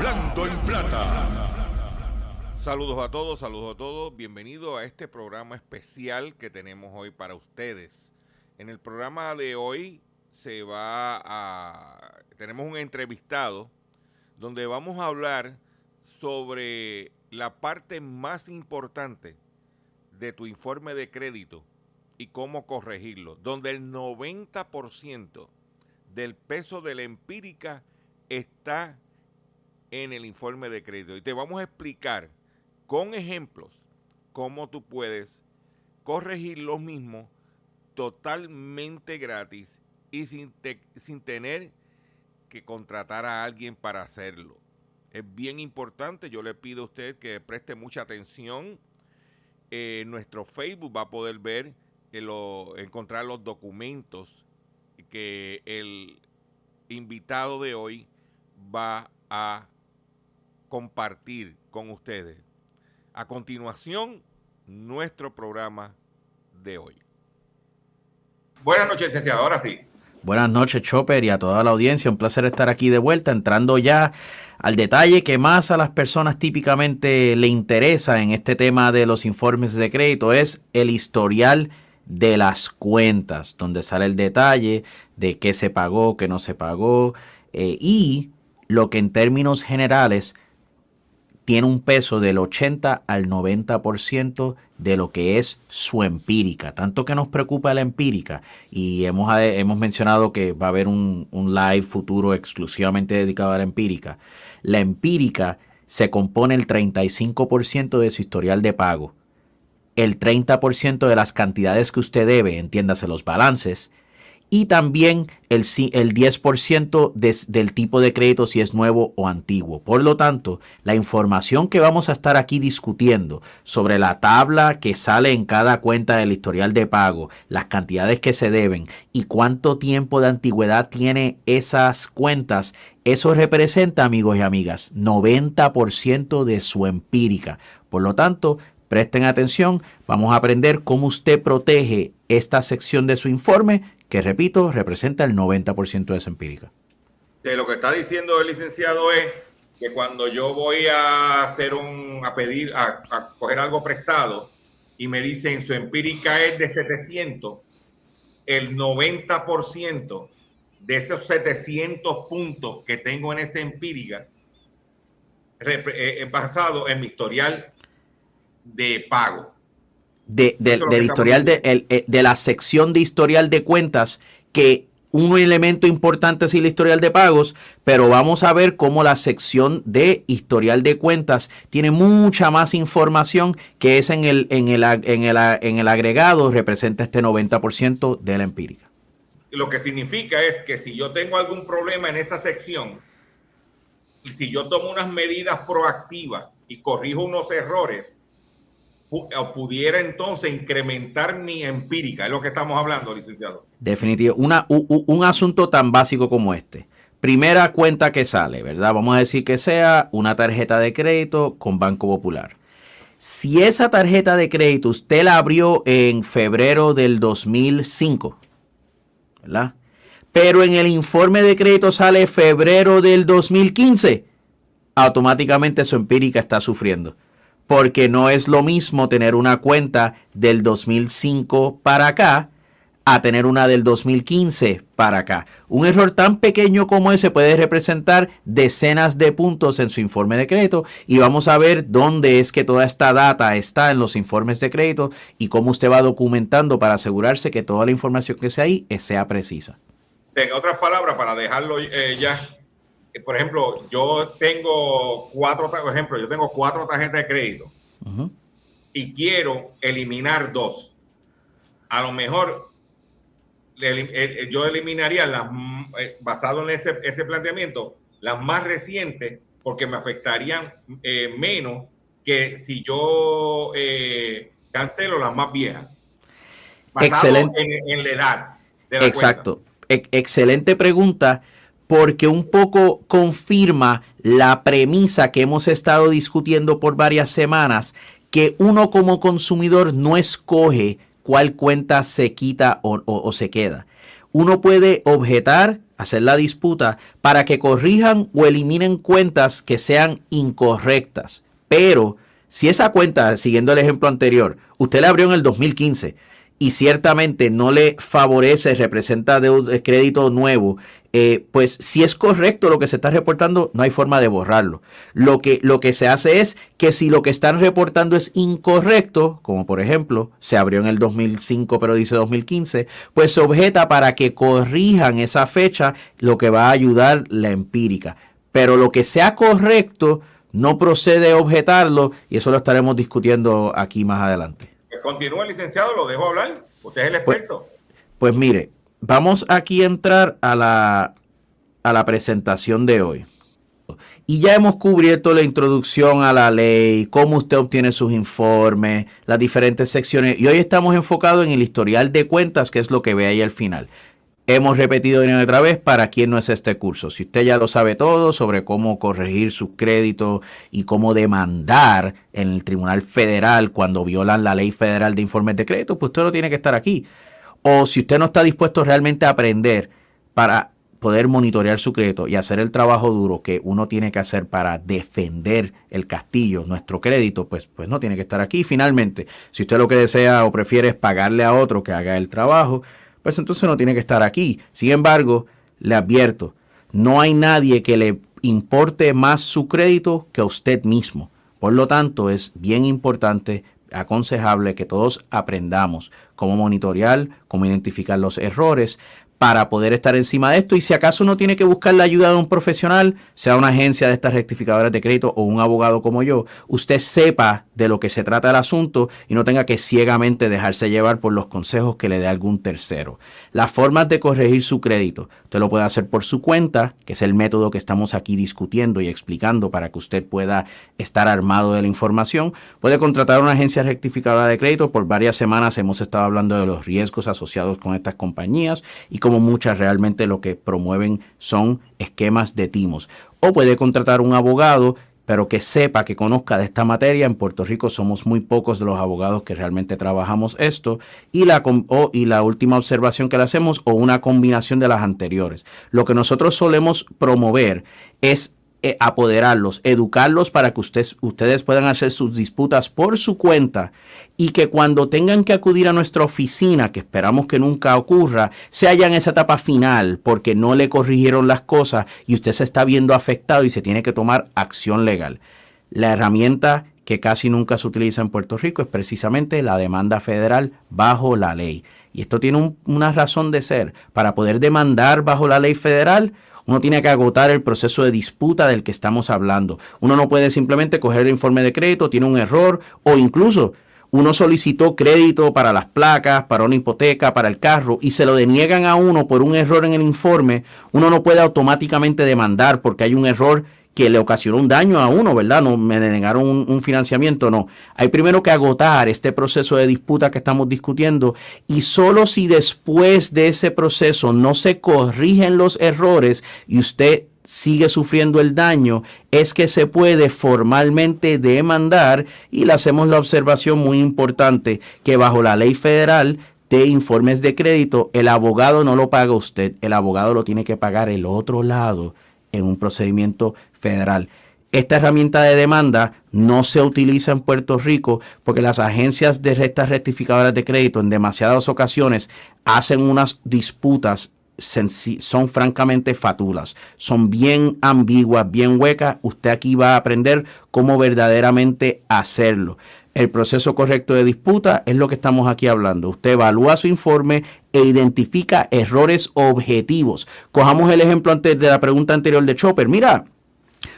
hablando en plata. Saludos a todos, saludos a todos. Bienvenido a este programa especial que tenemos hoy para ustedes. En el programa de hoy se va a tenemos un entrevistado donde vamos a hablar sobre la parte más importante de tu informe de crédito y cómo corregirlo, donde el 90% del peso de la empírica está en el informe de crédito. Y te vamos a explicar con ejemplos cómo tú puedes corregir lo mismo totalmente gratis y sin, sin tener que contratar a alguien para hacerlo. Es bien importante, yo le pido a usted que preste mucha atención en eh, nuestro Facebook va a poder ver, eh, encontrar los documentos que el invitado de hoy va a compartir con ustedes. A continuación, nuestro programa de hoy. Buenas noches, licenciado. Ahora sí. Buenas noches, Chopper, y a toda la audiencia. Un placer estar aquí de vuelta, entrando ya al detalle que más a las personas típicamente le interesa en este tema de los informes de crédito es el historial de las cuentas, donde sale el detalle de qué se pagó, qué no se pagó, eh, y lo que en términos generales tiene un peso del 80 al 90% de lo que es su empírica. Tanto que nos preocupa la empírica y hemos, eh, hemos mencionado que va a haber un, un live futuro exclusivamente dedicado a la empírica. La empírica se compone el 35% de su historial de pago, el 30% de las cantidades que usted debe, entiéndase los balances, y también el, el 10% del tipo de crédito si es nuevo o antiguo. Por lo tanto, la información que vamos a estar aquí discutiendo sobre la tabla que sale en cada cuenta del historial de pago, las cantidades que se deben y cuánto tiempo de antigüedad tiene esas cuentas, eso representa, amigos y amigas, 90% de su empírica. Por lo tanto, presten atención, vamos a aprender cómo usted protege esta sección de su informe que repito, representa el 90% de esa empírica. De lo que está diciendo el licenciado es que cuando yo voy a hacer un, a pedir, a, a coger algo prestado y me dicen su empírica es de 700, el 90% de esos 700 puntos que tengo en esa empírica eh, es basado en mi historial de pago de, del historial de, eh, de la sección de historial de cuentas que un elemento importante es el historial de pagos, pero vamos a ver cómo la sección de historial de cuentas tiene mucha más información que es en el, en el, en el, en el agregado, representa este 90% de la empírica. Lo que significa es que si yo tengo algún problema en esa sección, y si yo tomo unas medidas proactivas y corrijo unos errores, pudiera entonces incrementar mi empírica, es lo que estamos hablando, licenciado. Definitivo, Una, un, asunto tan básico como este. Primera cuenta que sale, ¿verdad? Vamos a decir que sea una tarjeta de crédito con Banco Popular. Si esa tarjeta de crédito usted la abrió en febrero del 2005, ¿verdad? Pero en el informe de crédito sale febrero del 2015, automáticamente su empírica está sufriendo porque no es lo mismo tener una cuenta del 2005 para acá a tener una del 2015 para acá. Un error tan pequeño como ese puede representar decenas de puntos en su informe de crédito y vamos a ver dónde es que toda esta data está en los informes de crédito y cómo usted va documentando para asegurarse que toda la información que sea ahí sea precisa. En otras palabras, para dejarlo eh, ya por ejemplo, yo tengo cuatro, por ejemplo, yo tengo cuatro tarjetas de crédito y quiero eliminar dos. A lo mejor eh, eh, yo eliminaría las, eh, basado en ese, ese planteamiento, las más recientes porque me afectarían eh, menos que si yo eh, cancelo las más viejas. Excelente. En, la edad. Exacto. excelente pregunta porque un poco confirma la premisa que hemos estado discutiendo por varias semanas, que uno como consumidor no escoge cuál cuenta se quita o, se queda. Uno puede objetar, hacer la disputa para que corrijan o eliminen cuentas que sean incorrectas. Pero si esa cuenta, siguiendo el ejemplo anterior, usted la abrió en el 2015 y ciertamente no le favorece, representa de crédito nuevo, eh, pues si es correcto lo que se está reportando, no hay forma de borrarlo. Lo que, lo que se hace es que si lo que están reportando es incorrecto, como por ejemplo se abrió en el 2005 pero dice 2015, pues se objeta para que corrijan esa fecha, lo que va a ayudar la empírica. Pero lo que sea correcto, no procede a objetarlo y eso lo estaremos discutiendo aquí más adelante. Continúa, licenciado, lo dejo hablar. Usted es el pues, experto. Pues, mire, vamos aquí a entrar a la, a la presentación de hoy. Y ya hemos cubierto la introducción a la ley, cómo usted obtiene sus informes, las diferentes secciones. Y hoy estamos enfocados en el historial de cuentas, que es lo que ve ahí al final. Hemos repetido una y otra vez para quien no es este curso. Si usted ya lo sabe todo sobre cómo corregir sus créditos y cómo demandar en el Tribunal Federal cuando violan la ley federal de informes de crédito, pues usted no tiene que estar aquí. O si usted no está dispuesto realmente a aprender para poder monitorear su crédito y hacer el trabajo duro que uno tiene que hacer para defender el castillo, nuestro crédito, pues, pues no tiene que estar aquí. Finalmente, si usted lo que desea o prefiere es pagarle a otro que haga el trabajo, pues entonces no tiene que estar aquí. Sin embargo, le advierto, no hay nadie que le importe más su crédito que a usted mismo. Por lo tanto, es bien importante, aconsejable que todos aprendamos cómo monitorear, cómo identificar los errores para poder estar encima de esto. Y si acaso no tiene que buscar la ayuda de un profesional, sea una agencia de estas rectificadoras de crédito o un abogado como yo, usted sepa de lo que se trata el asunto y no tenga que ciegamente dejarse llevar por los consejos que le dé algún tercero. Las formas de corregir su crédito, usted lo puede hacer por su cuenta, que es el método que estamos aquí discutiendo y explicando para que usted pueda estar armado de la información. Puede contratar una agencia rectificadora de crédito. Por varias semanas hemos estado hablando de los riesgos asociados con estas compañías y como muchas realmente lo que promueven son esquemas de timos. O puede contratar un abogado pero que sepa, que conozca de esta materia. En Puerto Rico somos muy pocos de los abogados que realmente trabajamos esto. Y la, y la última observación que le hacemos, o una combinación de las anteriores. Lo que nosotros solemos promover es eh, apoderarlos, educarlos para que ustedes, ustedes puedan hacer sus disputas por su cuenta y que cuando tengan que acudir a nuestra oficina, que esperamos que nunca ocurra, se haya en esa etapa final porque no le corrigieron las cosas y usted se está viendo afectado y se tiene que tomar acción legal. La herramienta que casi nunca se utiliza en Puerto Rico es precisamente la demanda federal bajo la ley. Y esto tiene una razón de ser. Para poder demandar bajo la ley federal, uno tiene que agotar el proceso de disputa del que estamos hablando. Uno no puede simplemente coger el informe de crédito, tiene un error o incluso uno solicitó crédito para las placas, para una hipoteca, para el carro y se lo deniegan a uno por un error en el informe, uno no puede automáticamente demandar porque hay un error que le ocasionó un daño a uno, ¿verdad? No me denegaron un, financiamiento, no. Hay primero que agotar este proceso de disputa que estamos discutiendo y solo si después de ese proceso no se corrigen los errores y usted sigue sufriendo el daño, es que se puede formalmente demandar y le hacemos la observación muy importante que bajo la ley federal de informes de crédito, el abogado no lo paga usted, el abogado lo tiene que pagar el otro lado en un procedimiento federal. Esta herramienta de demanda no se utiliza en Puerto Rico porque las agencias de restas rectificadoras de crédito en demasiadas ocasiones hacen unas disputas son francamente fatulas, son bien ambiguas, bien huecas. Usted aquí va a aprender cómo verdaderamente hacerlo. El proceso correcto de disputa es lo que estamos aquí hablando. Usted evalúa su informe e identifica errores objetivos. Cojamos el ejemplo de la pregunta anterior de Chopper. Mira,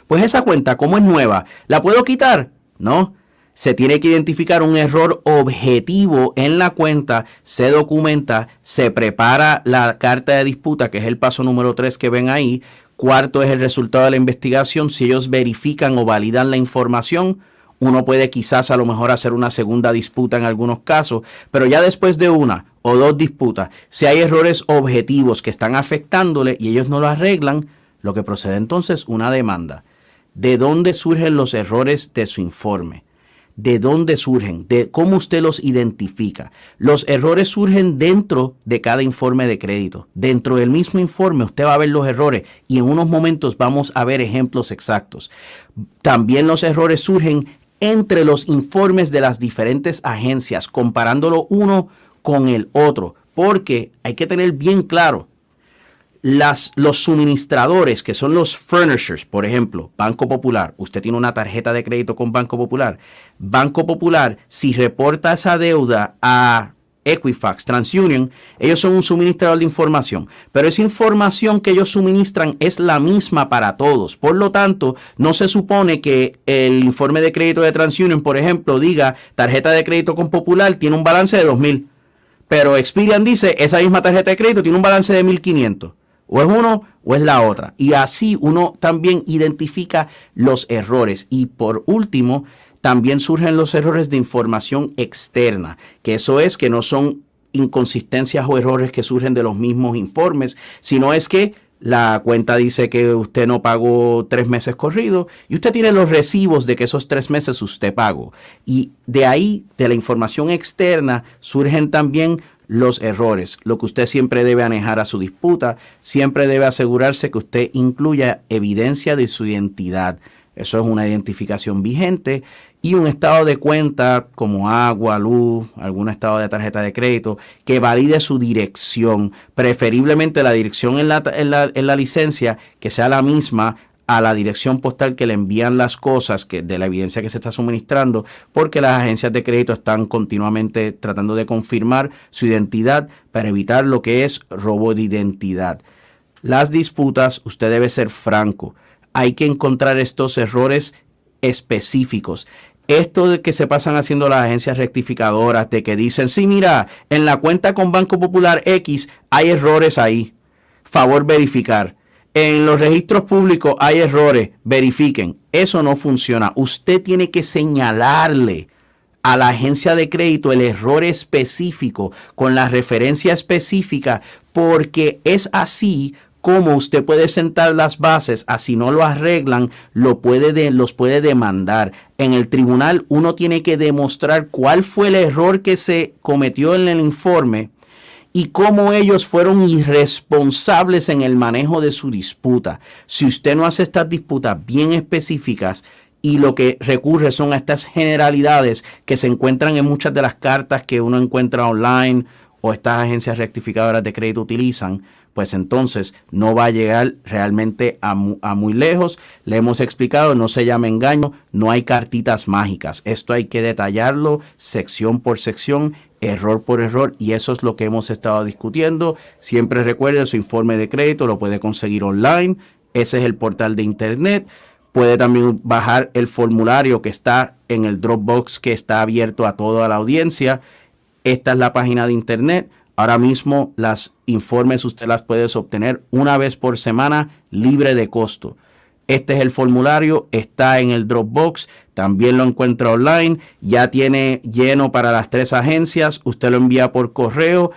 pues esa cuenta, como es nueva, ¿la puedo quitar? No. Se tiene que identificar un error objetivo en la cuenta, se documenta, se prepara la carta de disputa, que es el paso número 3 que ven ahí, Cuarto es el resultado de la investigación. Si ellos verifican o validan la información, uno puede quizás a lo mejor hacer una segunda disputa en algunos casos, pero ya después de una o dos disputas, si hay errores objetivos que están afectándole y ellos no lo arreglan, lo que procede entonces una demanda. ¿De dónde surgen los errores de su informe? ¿De dónde surgen? ¿De cómo usted los identifica? Los errores surgen dentro de cada informe de crédito. Dentro del mismo informe usted va a ver los errores y en unos momentos vamos a ver ejemplos exactos. También los errores surgen entre los informes de las diferentes agencias, comparándolo uno con el otro, porque hay que tener bien claro, las, los suministradores, que son los furnishers, por ejemplo, Banco Popular, usted tiene una tarjeta de crédito con Banco Popular, Banco Popular, si reporta esa deuda a Equifax, TransUnion, ellos son un suministrador de información, pero esa información que ellos suministran es la misma para todos. Por lo tanto, no se supone que el informe de crédito de TransUnion, por ejemplo, diga tarjeta de crédito con Popular tiene un balance de 2000, pero Experian dice esa misma tarjeta de crédito tiene un balance de 1500. O es uno o es la otra. Y así uno también identifica los errores. Y por último, también surgen los errores de información externa, que eso es que no son inconsistencias o errores que surgen de los mismos informes, sino es que la cuenta dice que usted no pagó tres meses corridos y usted tiene los recibos de que esos tres meses usted pagó. Y de ahí, de la información externa, surgen también los errores. Lo que usted siempre debe manejar a su disputa, siempre debe asegurarse que usted incluya evidencia de su identidad. Eso es una identificación vigente y un estado de cuenta como agua, luz, algún estado de tarjeta de crédito que valide su dirección, preferiblemente la dirección en la, en la, licencia que sea la misma a la dirección postal que le envían las cosas que de la evidencia que se está suministrando, porque las agencias de crédito están continuamente tratando de confirmar su identidad para evitar lo que es robo de identidad. Las disputas, usted debe ser franco. Hay que encontrar estos errores específicos esto de que se pasan haciendo las agencias rectificadoras, de que dicen, sí, mira, en la cuenta con Banco Popular X hay errores ahí. Favor verificar. En los registros públicos hay errores, verifiquen. Eso no funciona. Usted tiene que señalarle a la agencia de crédito el error específico con la referencia específica, porque es así como usted puede sentar las bases, así no lo arreglan, lo puede los puede demandar. En el tribunal uno tiene que demostrar cuál fue el error que se cometió en el informe y cómo ellos fueron irresponsables en el manejo de su disputa. Si usted no hace estas disputas bien específicas, y lo que recurre son a estas generalidades que se encuentran en muchas de las cartas que uno encuentra online o estas agencias rectificadoras de crédito utilizan, pues entonces no va a llegar realmente a, muy lejos. Le hemos explicado, no se llama engaño, no hay cartitas mágicas. Esto hay que detallarlo sección por sección, error por error, y eso es lo que hemos estado discutiendo. Siempre recuerde su informe de crédito, lo puede conseguir online. Ese es el portal de internet. Puede también bajar el formulario que está en el Dropbox que está abierto a toda la audiencia. Esta es la página de internet Ahora mismo las informes usted las puede obtener una vez por semana libre de costo. Este es el formulario, está en el Dropbox, también lo encuentra online, ya tiene lleno para las tres agencias, usted lo envía por correo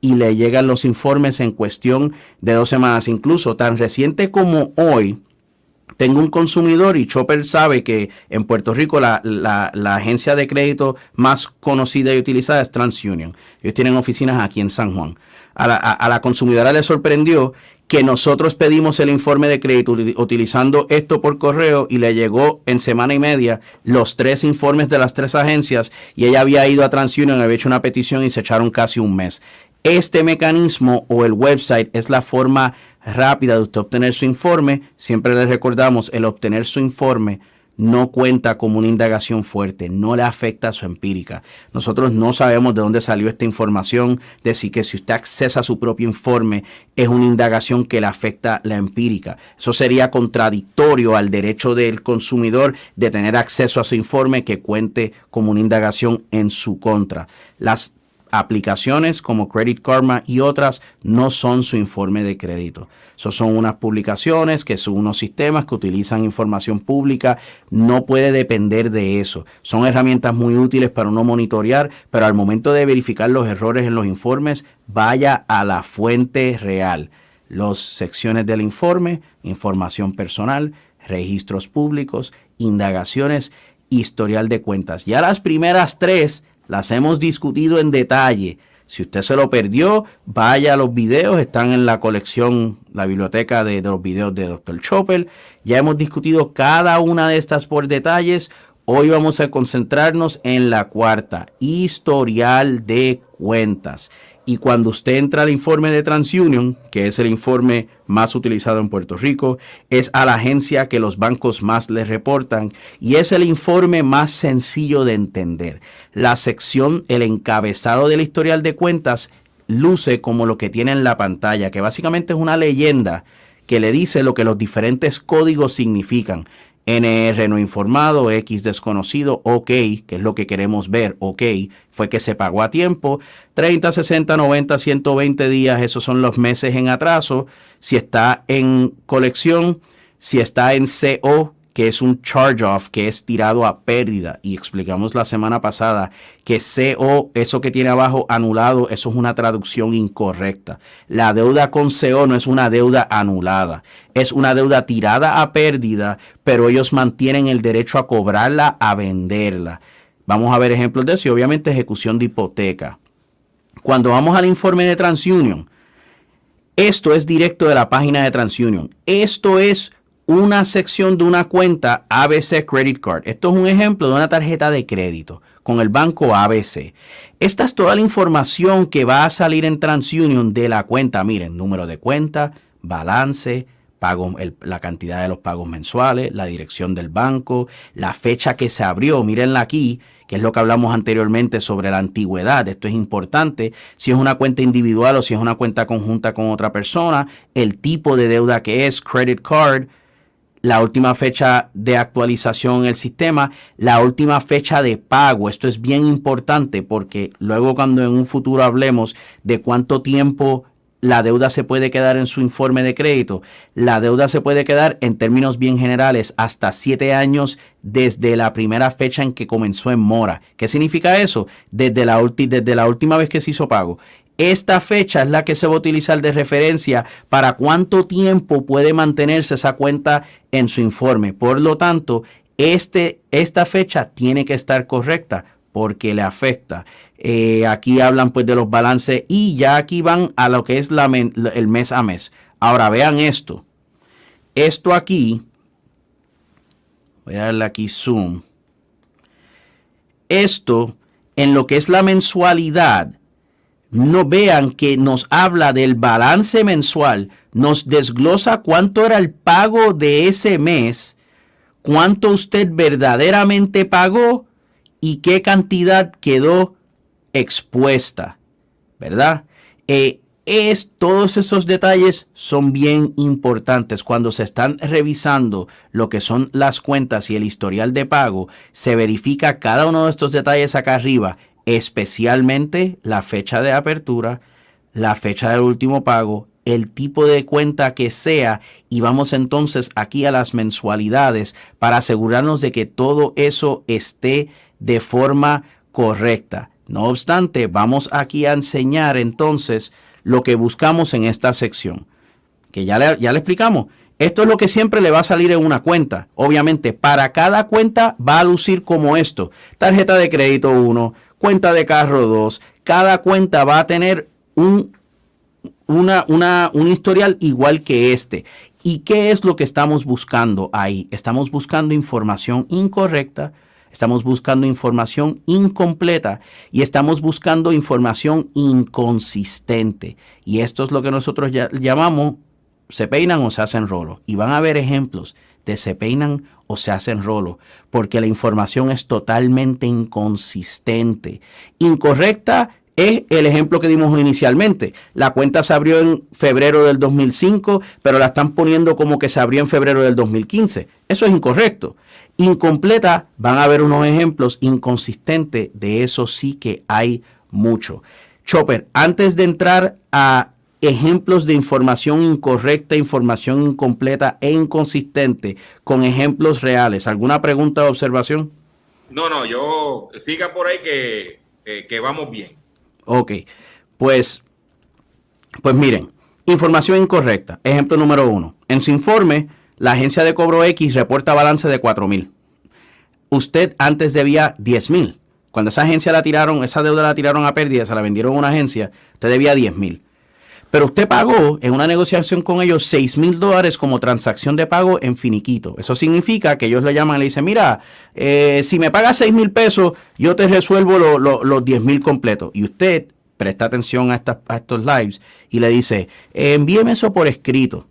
y le llegan los informes en cuestión de dos semanas, incluso tan reciente como hoy tengo un consumidor y Chopper sabe que en Puerto Rico la, agencia de crédito más conocida y utilizada es TransUnion. Ellos tienen oficinas aquí en San Juan. A la, a la consumidora le sorprendió que nosotros pedimos el informe de crédito utilizando esto por correo y le llegó en semana y media los tres informes de las tres agencias y ella había ido a TransUnion, había hecho una petición y se echaron casi un mes. Este mecanismo o el website es la forma rápida de usted obtener su informe. Siempre le recordamos, el obtener su informe no cuenta como una indagación fuerte, no le afecta a su empírica. Nosotros no sabemos de dónde salió esta información, de si que si usted accesa su propio informe es una indagación que le afecta la empírica. Eso sería contradictorio al derecho del consumidor de tener acceso a su informe que cuente como una indagación en su contra. Las aplicaciones como Credit Karma y otras no son su informe de crédito. Son unas publicaciones que son unos sistemas que utilizan información pública. No puede depender de eso. Son herramientas muy útiles para uno monitorear, pero al momento de verificar los errores en los informes, vaya a la fuente real. Las secciones del informe, información personal, registros públicos, indagaciones, historial de cuentas. Ya las primeras tres las hemos discutido en detalle. Si usted se lo perdió, vaya a los videos, están en la colección, la biblioteca de, los videos de Dr. Chopper. Ya hemos discutido cada una de estas por detalles. Hoy vamos a concentrarnos en la cuarta, historial de cuentas. Y cuando usted entra al informe de TransUnion, que es el informe más utilizado en Puerto Rico, es a la agencia que los bancos más le reportan y es el informe más sencillo de entender. La sección, el encabezado del historial de cuentas, luce como lo que tiene en la pantalla, que básicamente es una leyenda que le dice lo que los diferentes códigos significan. NR no informado, X desconocido, OK, que es lo que queremos ver, OK, fue que se pagó a tiempo. 30, 60, 90, 120 días, esos son los meses en atraso. Si está en colección, si está en CO, que es un charge-off, que es tirado a pérdida. Y explicamos la semana pasada que CO, eso que tiene abajo anulado, eso es una traducción incorrecta. La deuda con CO no es una deuda anulada, es una deuda tirada a pérdida, pero ellos mantienen el derecho a cobrarla, a venderla. Vamos a ver ejemplos de eso y obviamente ejecución de hipoteca. Cuando vamos al informe de TransUnion, esto es directo de la página de TransUnion. Esto es una sección de una cuenta ABC Credit Card. Esto es un ejemplo de una tarjeta de crédito con el banco ABC. Esta es toda la información que va a salir en TransUnion de la cuenta. Miren, número de cuenta, balance, pago, la cantidad de los pagos mensuales, la dirección del banco, la fecha que se abrió. Mírenla aquí, que es lo que hablamos anteriormente sobre la antigüedad. Esto es importante. Si es una cuenta individual o si es una cuenta conjunta con otra persona, el tipo de deuda que es, credit card la última fecha de actualización en el sistema, la última fecha de pago. Esto es bien importante porque luego cuando en un futuro hablemos de cuánto tiempo la deuda se puede quedar en su informe de crédito, la deuda se puede quedar en términos bien generales hasta siete años desde la primera fecha en que comenzó en mora. ¿Qué significa eso? Desde la, desde la última vez que se hizo pago. Esta fecha es la que se va a utilizar de referencia para cuánto tiempo puede mantenerse esa cuenta en su informe. Por lo tanto, este, esta fecha tiene que estar correcta porque le afecta. Eh, aquí hablan pues de los balances y ya aquí van a lo que es el mes a mes. Ahora vean esto. Esto aquí, voy a darle aquí zoom. Esto en lo que es la mensualidad no vean que nos habla del balance mensual, nos desglosa cuánto era el pago de ese mes, cuánto usted verdaderamente pagó y qué cantidad quedó expuesta, ¿verdad? Eh, es, todos esos detalles son bien importantes. Cuando se están revisando lo que son las cuentas y el historial de pago, se verifica cada uno de estos detalles acá arriba especialmente la fecha de apertura, la fecha del último pago, el tipo de cuenta que sea y vamos entonces aquí a las mensualidades para asegurarnos de que todo eso esté de forma correcta. No obstante, vamos aquí a enseñar entonces lo que buscamos en esta sección, que ya le, ya le explicamos. Esto es lo que siempre le va a salir en una cuenta. Obviamente, para cada cuenta va a lucir como esto. Tarjeta de crédito 1, cuenta de carro 2. Cada cuenta va a tener un, una, una, un historial igual que este. ¿Y qué es lo que estamos buscando ahí? Estamos buscando información incorrecta, estamos buscando información incompleta y estamos buscando información inconsistente. Y esto es lo que nosotros llamamos se peinan o se hacen rolo. Y van a ver ejemplos se peinan o se hacen rolo, porque la información es totalmente inconsistente. Incorrecta es el ejemplo que dimos inicialmente. La cuenta se abrió en febrero del 2005, pero la están poniendo como que se abrió en febrero del 2015. Eso es incorrecto. Incompleta, van a ver unos ejemplos inconsistentes, de eso sí que hay mucho. Chopper, antes de entrar a ejemplos de información incorrecta, información incompleta e inconsistente con ejemplos reales, ¿alguna pregunta o observación? No, no, yo siga por ahí que, que vamos bien. Ok, pues, pues miren, información incorrecta. Ejemplo número uno. En su informe, la agencia de cobro X reporta balance de 4 mil. Usted antes debía 10 mil. Cuando esa agencia la tiraron, esa deuda la tiraron a pérdida, se la vendieron a una agencia, usted debía 10 mil. Pero usted pagó en una negociación con ellos 6 mil dólares como transacción de pago en finiquito. Eso significa que ellos le llaman y le dicen, mira, eh, si me pagas 6 mil pesos, yo te resuelvo los 10 mil completos. Y usted presta atención a, a estos lives y le dice, envíeme eso por escrito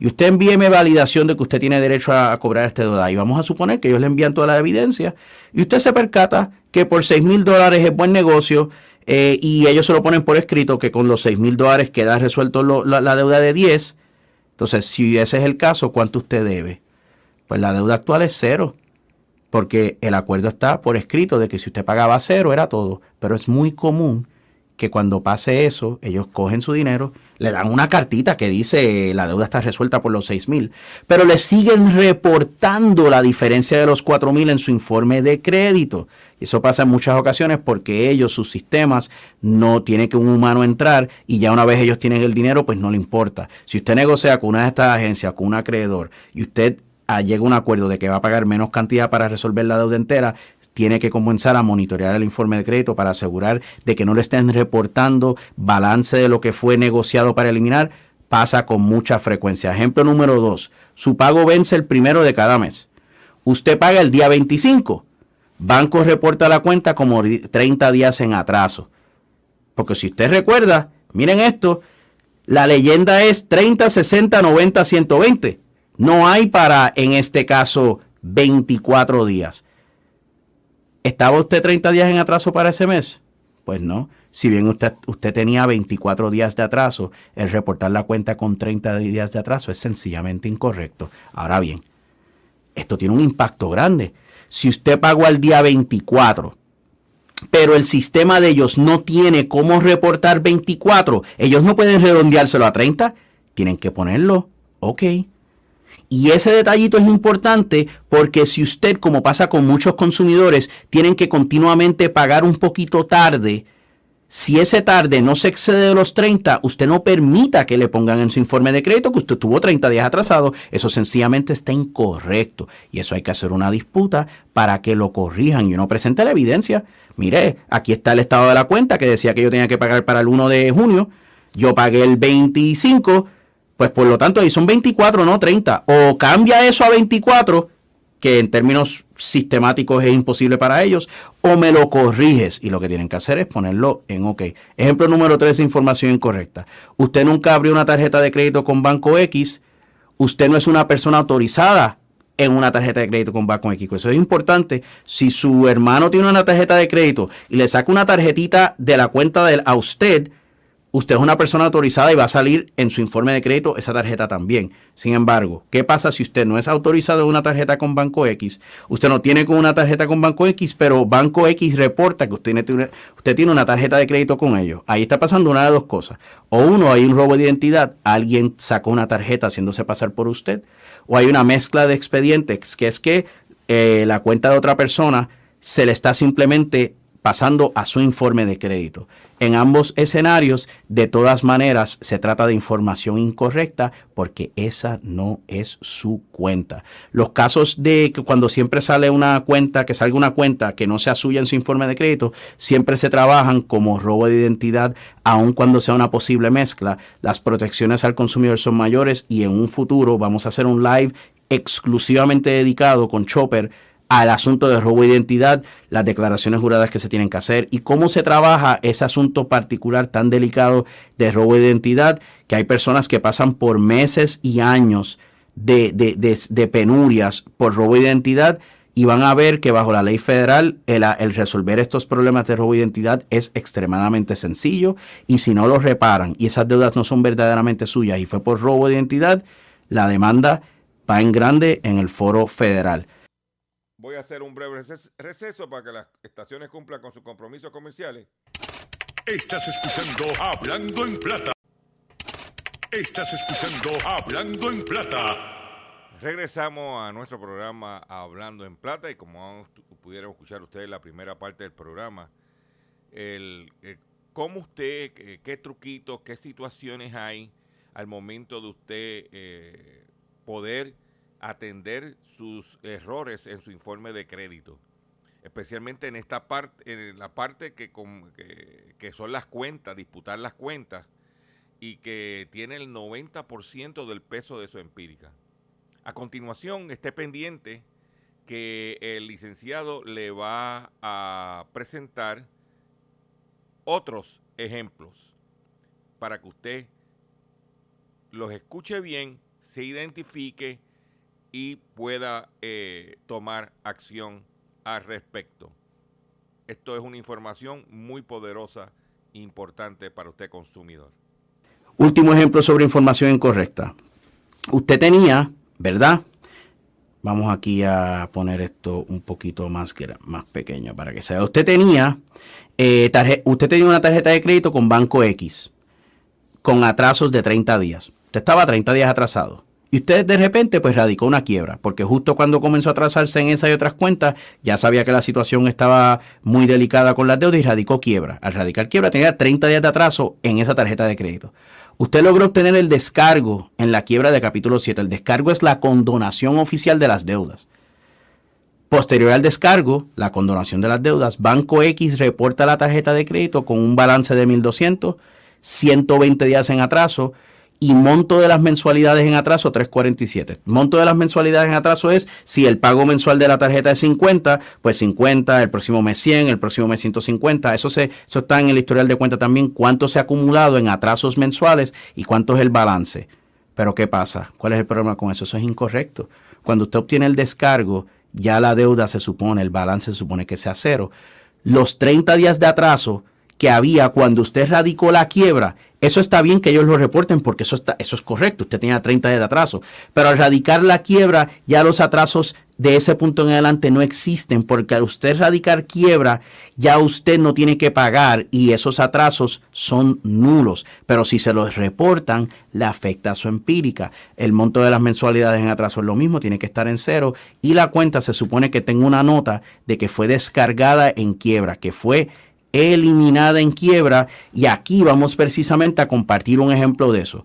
y usted envíeme validación de que usted tiene derecho a, cobrar este deuda. Y vamos a suponer que ellos le envían toda la evidencia y usted se percata que por 6 mil dólares es buen negocio eh, y ellos se lo ponen por escrito que con los 6 mil dólares queda resuelto la, deuda de 10. Entonces, si ese es el caso, ¿cuánto usted debe? Pues la deuda actual es cero, porque el acuerdo está por escrito de que si usted pagaba cero era todo, pero es muy común que cuando pase eso, ellos cogen su dinero, le dan una cartita que dice la deuda está resuelta por los 6 mil, pero le siguen reportando la diferencia de los 4 mil en su informe de crédito. Eso pasa en muchas ocasiones porque ellos, sus sistemas, no tiene que un humano entrar y ya una vez ellos tienen el dinero, pues no le importa. Si usted negocia con una de estas agencias, con un acreedor, y usted ah, llega a un acuerdo de que va a pagar menos cantidad para resolver la deuda entera, tiene que comenzar a monitorear el informe de crédito para asegurar de que no le estén reportando balance de lo que fue negociado para eliminar. Pasa con mucha frecuencia. Ejemplo número dos, su pago vence el primero de cada mes. Usted paga el día 25. Banco reporta la cuenta como 30 días en atraso. Porque si usted recuerda, miren esto, la leyenda es 30, 60, 90, 120. No hay para, en este caso, 24 días. ¿Estaba usted 30 días en atraso para ese mes? Pues no. Si bien usted, usted tenía 24 días de atraso, el reportar la cuenta con 30 días de atraso es sencillamente incorrecto. Ahora bien, esto tiene un impacto grande. Si usted pagó al día 24, pero el sistema de ellos no tiene cómo reportar 24, ellos no pueden redondeárselo a 30, tienen que ponerlo. Ok, y ese detallito es importante porque si usted, como pasa con muchos consumidores, tienen que continuamente pagar un poquito tarde, si ese tarde no se excede de los 30, usted no permita que le pongan en su informe de crédito que usted tuvo 30 días atrasado. Eso sencillamente está incorrecto. Y eso hay que hacer una disputa para que lo corrijan y uno presente la evidencia. Mire, aquí está el estado de la cuenta que decía que yo tenía que pagar para el 1 de junio. Yo pagué el 25 pues por lo tanto ahí son 24, no 30. O cambia eso a 24, que en términos sistemáticos es imposible para ellos, o me lo corriges. Y lo que tienen que hacer es ponerlo en OK. Ejemplo número 3, información incorrecta. Usted nunca abrió una tarjeta de crédito con Banco X. Usted no es una persona autorizada en una tarjeta de crédito con Banco X. Eso es importante. Si su hermano tiene una tarjeta de crédito y le saca una tarjetita de la cuenta de a usted, usted es una persona autorizada y va a salir en su informe de crédito esa tarjeta también. Sin embargo, ¿qué pasa si usted no es autorizado en una tarjeta con Banco X? Usted no tiene con una tarjeta con Banco X, pero Banco X reporta que usted tiene, usted tiene una tarjeta de crédito con ellos. Ahí está pasando una de dos cosas. O uno, hay un robo de identidad, alguien sacó una tarjeta haciéndose pasar por usted, o hay una mezcla de expedientes, que es que eh, la cuenta de otra persona se le está simplemente pasando a su informe de crédito. En ambos escenarios, de todas maneras, se trata de información incorrecta porque esa no es su cuenta. Los casos de que cuando siempre sale una cuenta, que salga una cuenta que no sea suya en su informe de crédito, siempre se trabajan como robo de identidad, aun cuando sea una posible mezcla. Las protecciones al consumidor son mayores y en un futuro vamos a hacer un live exclusivamente dedicado con Chopper al asunto de robo de identidad, las declaraciones juradas que se tienen que hacer y cómo se trabaja ese asunto particular tan delicado de robo de identidad, que hay personas que pasan por meses y años de, de, penurias por robo de identidad y van a ver que bajo la ley federal el, el, resolver estos problemas de robo de identidad es extremadamente sencillo y si no los reparan y esas deudas no son verdaderamente suyas y fue por robo de identidad, la demanda va en grande en el foro federal voy a hacer un breve receso para que las estaciones cumplan con sus compromisos comerciales. Estás escuchando Hablando en Plata. Estás escuchando Hablando en Plata. Regresamos a nuestro programa Hablando en Plata y como pudieron escuchar ustedes la primera parte del programa, el, cómo usted, qué, truquitos, qué situaciones hay al momento de usted eh, poder atender sus errores en su informe de crédito especialmente en esta parte, en la parte que, que, son las cuentas, disputar las cuentas, y que tiene el 90% del peso de su empírica. A continuación, esté pendiente que el licenciado le va a presentar otros ejemplos para que usted los escuche bien, se identifique y pueda eh, tomar acción al respecto. Esto es una información muy poderosa e importante para usted consumidor. Último ejemplo sobre información incorrecta. Usted tenía, ¿verdad? Vamos aquí a poner esto un poquito más, más pequeño para que sea. Usted tenía, eh, usted tenía una tarjeta de crédito con Banco X con atrasos de 30 días. Usted estaba 30 días atrasado. Y usted de repente pues radicó una quiebra, porque justo cuando comenzó a trazarse en esa y otras cuentas, ya sabía que la situación estaba muy delicada con las deudas y radicó quiebra. Al radicar quiebra tenía 30 días de atraso en esa tarjeta de crédito. Usted logró obtener el descargo en la quiebra de capítulo 7. El descargo es la condonación oficial de las deudas. Posterior al descargo, la condonación de las deudas, Banco X reporta la tarjeta de crédito con un balance de 1.200, 120 días en atraso y monto de las mensualidades en atraso 347. Monto de las mensualidades en atraso es si el pago mensual de la tarjeta es 50, pues 50, el próximo mes 100, el próximo mes 150. Eso, se, eso está en el historial de cuenta también, cuánto se ha acumulado en atrasos mensuales y cuánto es el balance. Pero ¿qué pasa? ¿Cuál es el problema con eso? Eso es incorrecto. Cuando usted obtiene el descargo, ya la deuda se supone, el balance se supone que sea cero. Los 30 días de atraso que había cuando usted radicó la quiebra, eso está bien que ellos lo reporten porque eso, está, eso es correcto, usted tenía 30 días de atraso, pero al radicar la quiebra ya los atrasos de ese punto en adelante no existen porque al usted radicar quiebra ya usted no tiene que pagar y esos atrasos son nulos, pero si se los reportan le afecta a su empírica. El monto de las mensualidades en atraso es lo mismo, tiene que estar en cero. Y la cuenta se supone que tenga una nota de que fue descargada en quiebra, que fue eliminada en quiebra y aquí vamos precisamente a compartir un ejemplo de eso.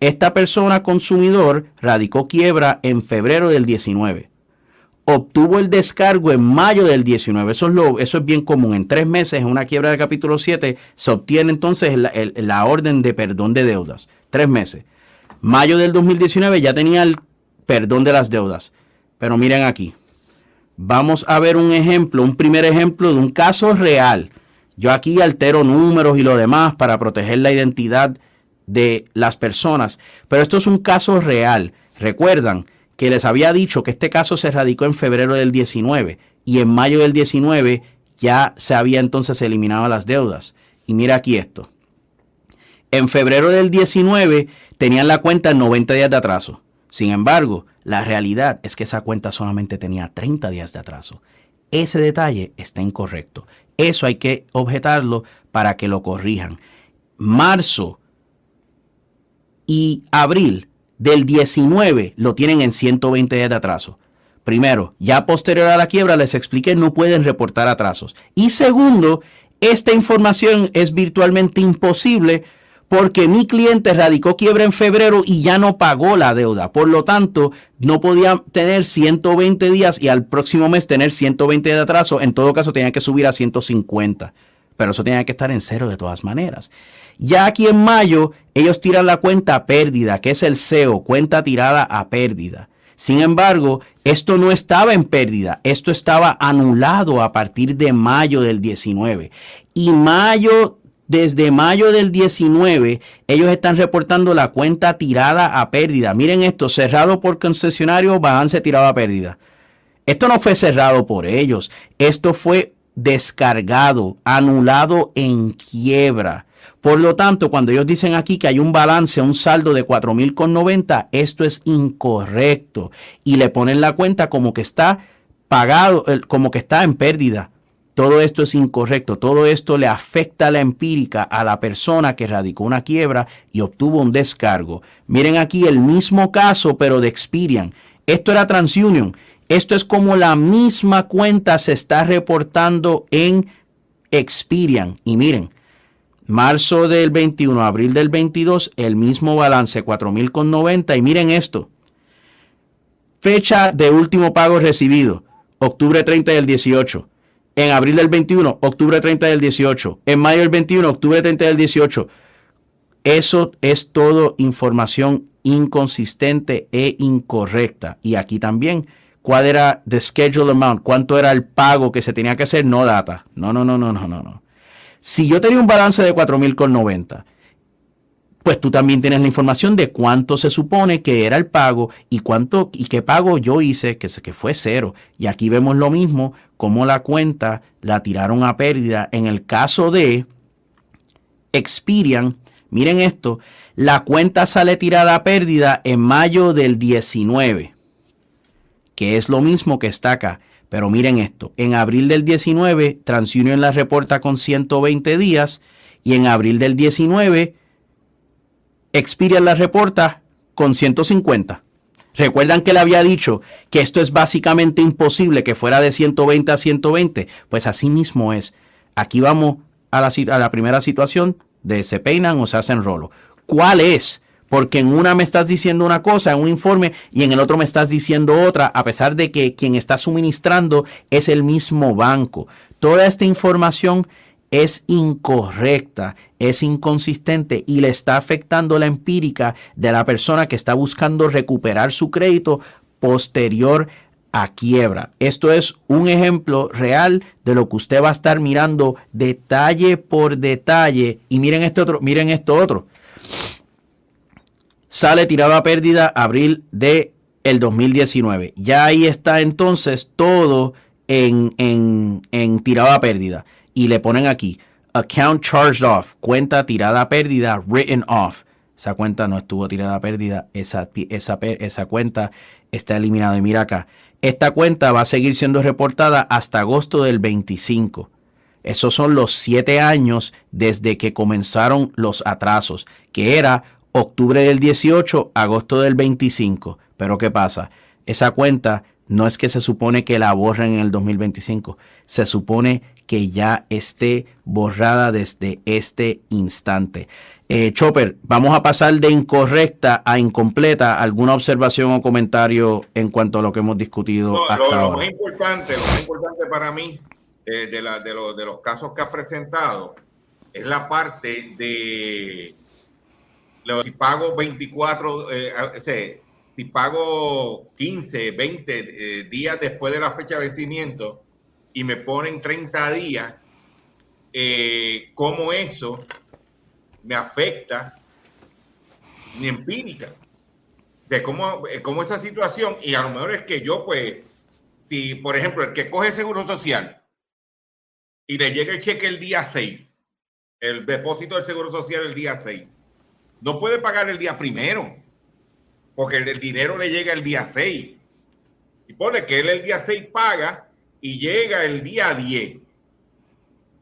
Esta persona consumidor radicó quiebra en febrero del 19. Obtuvo el descargo en mayo del 19. Eso es, lo, eso es bien común. En tres meses, en una quiebra de capítulo 7, se obtiene entonces la, la orden de perdón de deudas. Tres meses. Mayo del 2019 ya tenía el perdón de las deudas. Pero miren aquí. Vamos a ver un ejemplo, un primer ejemplo de un caso real yo aquí altero números y lo demás para proteger la identidad de las personas, pero esto es un caso real. Recuerdan que les había dicho que este caso se radicó en febrero del 19 y en mayo del 19 ya se había entonces eliminado las deudas. Y mira aquí esto. En febrero del 19 tenían la cuenta en 90 días de atraso. Sin embargo, la realidad es que esa cuenta solamente tenía 30 días de atraso. Ese detalle está incorrecto. Eso hay que objetarlo para que lo corrijan. Marzo y abril del 19 lo tienen en 120 días de atraso. Primero, ya posterior a la quiebra les expliqué, no pueden reportar atrasos. Y segundo, esta información es virtualmente imposible porque mi cliente radicó quiebra en febrero y ya no pagó la deuda. Por lo tanto, no podía tener 120 días y al próximo mes tener 120 de atraso. En todo caso, tenía que subir a 150. Pero eso tenía que estar en cero de todas maneras. Ya aquí en mayo, ellos tiran la cuenta pérdida, que es el SEO, cuenta tirada a pérdida. Sin embargo, esto no estaba en pérdida, esto estaba anulado a partir de mayo del 19. Y mayo desde mayo del 19, ellos están reportando la cuenta tirada a pérdida. Miren esto, cerrado por concesionario, balance tirado a pérdida. Esto no fue cerrado por ellos, esto fue descargado, anulado en quiebra. Por lo tanto, cuando ellos dicen aquí que hay un balance, un saldo de 4.090, esto es incorrecto. Y le ponen la cuenta como que está pagado, como que está en pérdida. Todo esto es incorrecto, todo esto le afecta a la empírica a la persona que radicó una quiebra y obtuvo un descargo. Miren aquí el mismo caso, pero de Experian. Esto era TransUnion. Esto es como la misma cuenta se está reportando en Experian. Y miren, marzo del 21, abril del 22, el mismo balance, 4.090. Y miren esto. Fecha de último pago recibido, octubre 30 del 18 en abril del 21, octubre 30 del 18, en mayo del 21, octubre 30 del 18. Eso es todo información inconsistente e incorrecta. Y aquí también, ¿cuál era the schedule amount? ¿Cuánto era el pago que se tenía que hacer? No data. No, no, no, no, no, no. Si yo tenía un balance de 4.090 pues tú también tienes la información de cuánto se supone que era el pago y cuánto y qué pago yo hice, que, que fue cero. Y aquí vemos lo mismo, como la cuenta la tiraron a pérdida. En el caso de Experian, miren esto, la cuenta sale tirada a pérdida en mayo del 19, que es lo mismo que está acá. Pero miren esto, en abril del 19, TransUnion la reporta con 120 días y en abril del 19 Experian la reporta con 150. ¿Recuerdan que le había dicho que esto es básicamente imposible que fuera de 120 a 120? Pues así mismo es. Aquí vamos a la, a la primera situación de se peinan o se hacen rolo. ¿Cuál es? Porque en una me estás diciendo una cosa, en un informe, y en el otro me estás diciendo otra, a pesar de que quien está suministrando es el mismo banco. Toda esta información es incorrecta, es inconsistente y le está afectando la empírica de la persona que está buscando recuperar su crédito posterior a quiebra. Esto es un ejemplo real de lo que usted va a estar mirando detalle por detalle. Y miren este otro, miren esto otro. Sale tirado a pérdida abril de el 2019. Ya ahí está entonces todo en, en, en tirado pérdida y le ponen aquí account charged off, cuenta tirada a pérdida, written off. Esa cuenta no estuvo tirada a pérdida, esa, esa, esa cuenta está eliminada. Y mira acá, esta cuenta va a seguir siendo reportada hasta agosto del 25. Esos son los siete años desde que comenzaron los atrasos, que era octubre del 18, agosto del 25. Pero ¿qué pasa? Esa cuenta no es que se supone que la borren en el 2025, se supone que ya esté borrada desde este instante. Eh, Chopper, vamos a pasar de incorrecta a incompleta. ¿Alguna observación o comentario en cuanto a lo que hemos discutido hasta lo, ahora? Lo más importante, lo más importante para mí eh, de, la, de, de, los casos que ha presentado es la parte de los, si pago 24, eh, si pago 15, 20 eh, días después de la fecha de vencimiento y me ponen 30 días, eh, cómo eso me afecta mi empírica de cómo, eh, cómo esa situación y a lo mejor es que yo pues si por ejemplo el que coge seguro social y le llega el cheque el día 6 el depósito del seguro social el día 6 no puede pagar el día primero porque el, el dinero le llega el día 6 y pone que él el día 6 paga y llega el día 10,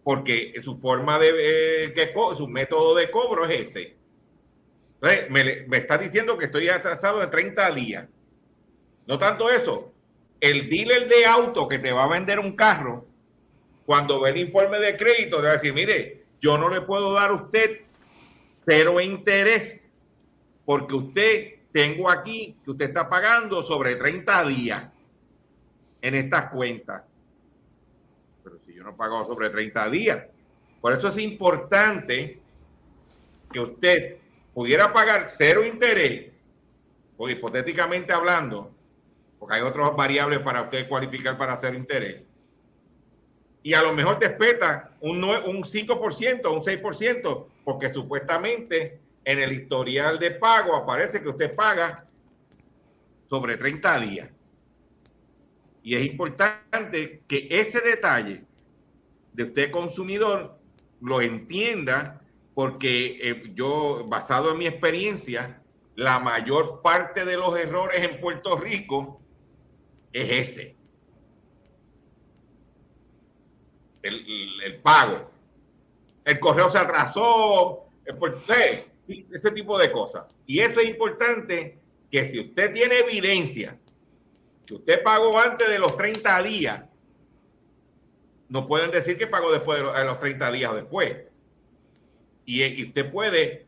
porque su forma de, eh, que, su método de cobro es ese. Entonces, me, me, está diciendo que estoy atrasado de 30 días. No tanto eso, el dealer de auto que te va a vender un carro, cuando ve el informe de crédito, le va a decir, mire, yo no le puedo dar a usted cero interés, porque usted, tengo aquí que usted está pagando sobre 30 días en estas cuentas yo no pago sobre 30 días. Por eso es importante que usted pudiera pagar cero interés, o hipotéticamente hablando, porque hay otras variables para usted cualificar para hacer interés, y a lo mejor te espeta un, un 5%, un 6%, porque supuestamente en el historial de pago aparece que usted paga sobre 30 días. Y es importante que ese detalle de usted consumidor lo entienda, porque eh, yo, basado en mi experiencia, la mayor parte de los errores en Puerto Rico es ese. el, pago. El correo se atrasó, ese tipo de cosas. Y eso es importante que si usted tiene evidencia que usted pagó antes de los 30 días, no pueden decir que pagó después de los, 30 días o después. Y, y, usted puede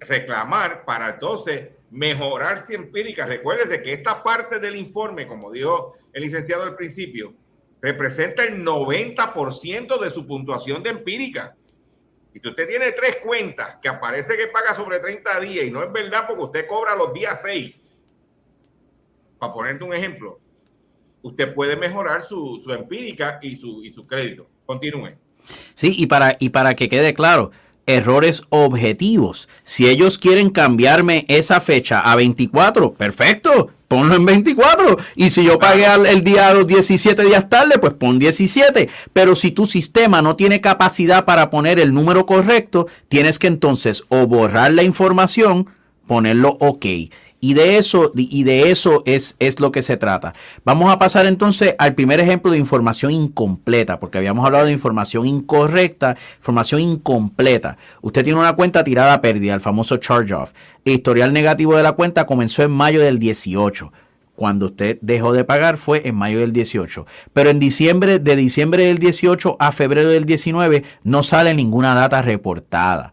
reclamar para entonces mejorar si empírica. Recuérdese que esta parte del informe, como dijo el licenciado al principio, representa el 90% de su puntuación de empírica. Y si usted tiene tres cuentas que aparece que paga sobre 30 días y no es verdad porque usted cobra los días 6, para ponerte un ejemplo, usted puede mejorar su, empírica y su, y su crédito. Continúe. Sí, y para, y para que quede claro, errores objetivos. Si ellos quieren cambiarme esa fecha a 24, perfecto, ponlo en 24. Y si yo pagué el día los 17 días tarde, pues pon 17. Pero si tu sistema no tiene capacidad para poner el número correcto, tienes que entonces o borrar la información, ponerlo OK. Y de eso, y de eso es, es lo que se trata. Vamos a pasar entonces al primer ejemplo de información incompleta, porque habíamos hablado de información incorrecta, información incompleta. Usted tiene una cuenta tirada a pérdida, el famoso charge-off. Historial negativo de la cuenta comenzó en mayo del 18 cuando usted dejó de pagar fue en mayo del 18. Pero en diciembre, de diciembre del 18 a febrero del 19, no sale ninguna data reportada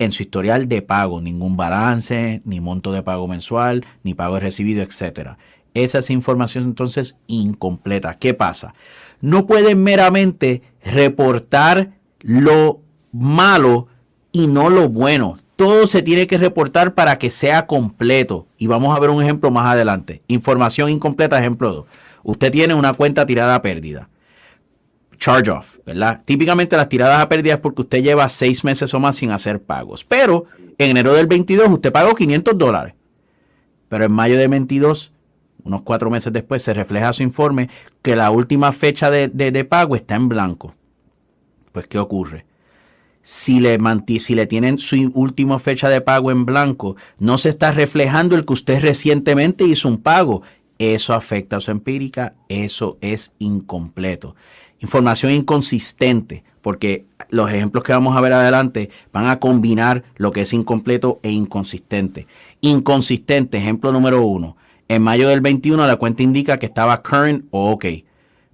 en su historial de pago, ningún balance, ni monto de pago mensual, ni pago recibido, etc. Esa es información entonces incompleta. ¿Qué pasa? No pueden meramente reportar lo malo y no lo bueno. Todo se tiene que reportar para que sea completo. Y vamos a ver un ejemplo más adelante. Información incompleta, ejemplo 2. Usted tiene una cuenta tirada a pérdida charge off, ¿verdad? Típicamente las tiradas a pérdidas porque usted lleva seis meses o más sin hacer pagos. Pero en enero del 22 usted pagó 500 dólares. Pero en mayo del 22, unos cuatro meses después, se refleja su informe que la última fecha de, pago está en blanco. Pues, ¿qué ocurre? Si le, si le tienen su última fecha de pago en blanco, no se está reflejando el que usted recientemente hizo un pago. Eso afecta a su empírica, eso es incompleto. Información inconsistente, porque los ejemplos que vamos a ver adelante van a combinar lo que es incompleto e inconsistente. Inconsistente, ejemplo número uno. En mayo del 21 la cuenta indica que estaba current o ok.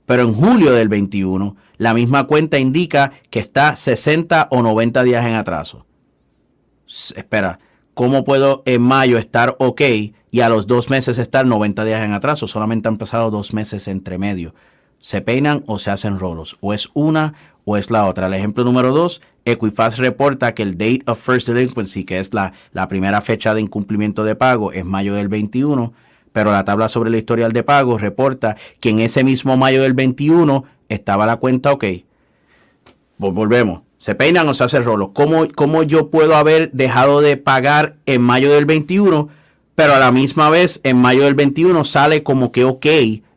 Pero en julio del 21 la misma cuenta indica que está 60 o 90 días en atraso. Espera, ¿cómo puedo en mayo estar ok y a los dos meses estar 90 días en atraso? Solamente han pasado dos meses entre medio se peinan o se hacen rolos. O es una o es la otra. El ejemplo número dos, Equifax reporta que el date of first delinquency, que es la, la primera fecha de incumplimiento de pago, es mayo del 21, pero la tabla sobre el historial de pago reporta que en ese mismo mayo del 21 estaba la cuenta ok. Volvemos. ¿Se peinan o se hacen rolos? ¿Cómo, ¿Cómo yo puedo haber dejado de pagar en mayo del 21, pero a la misma vez en mayo del 21 sale como que ok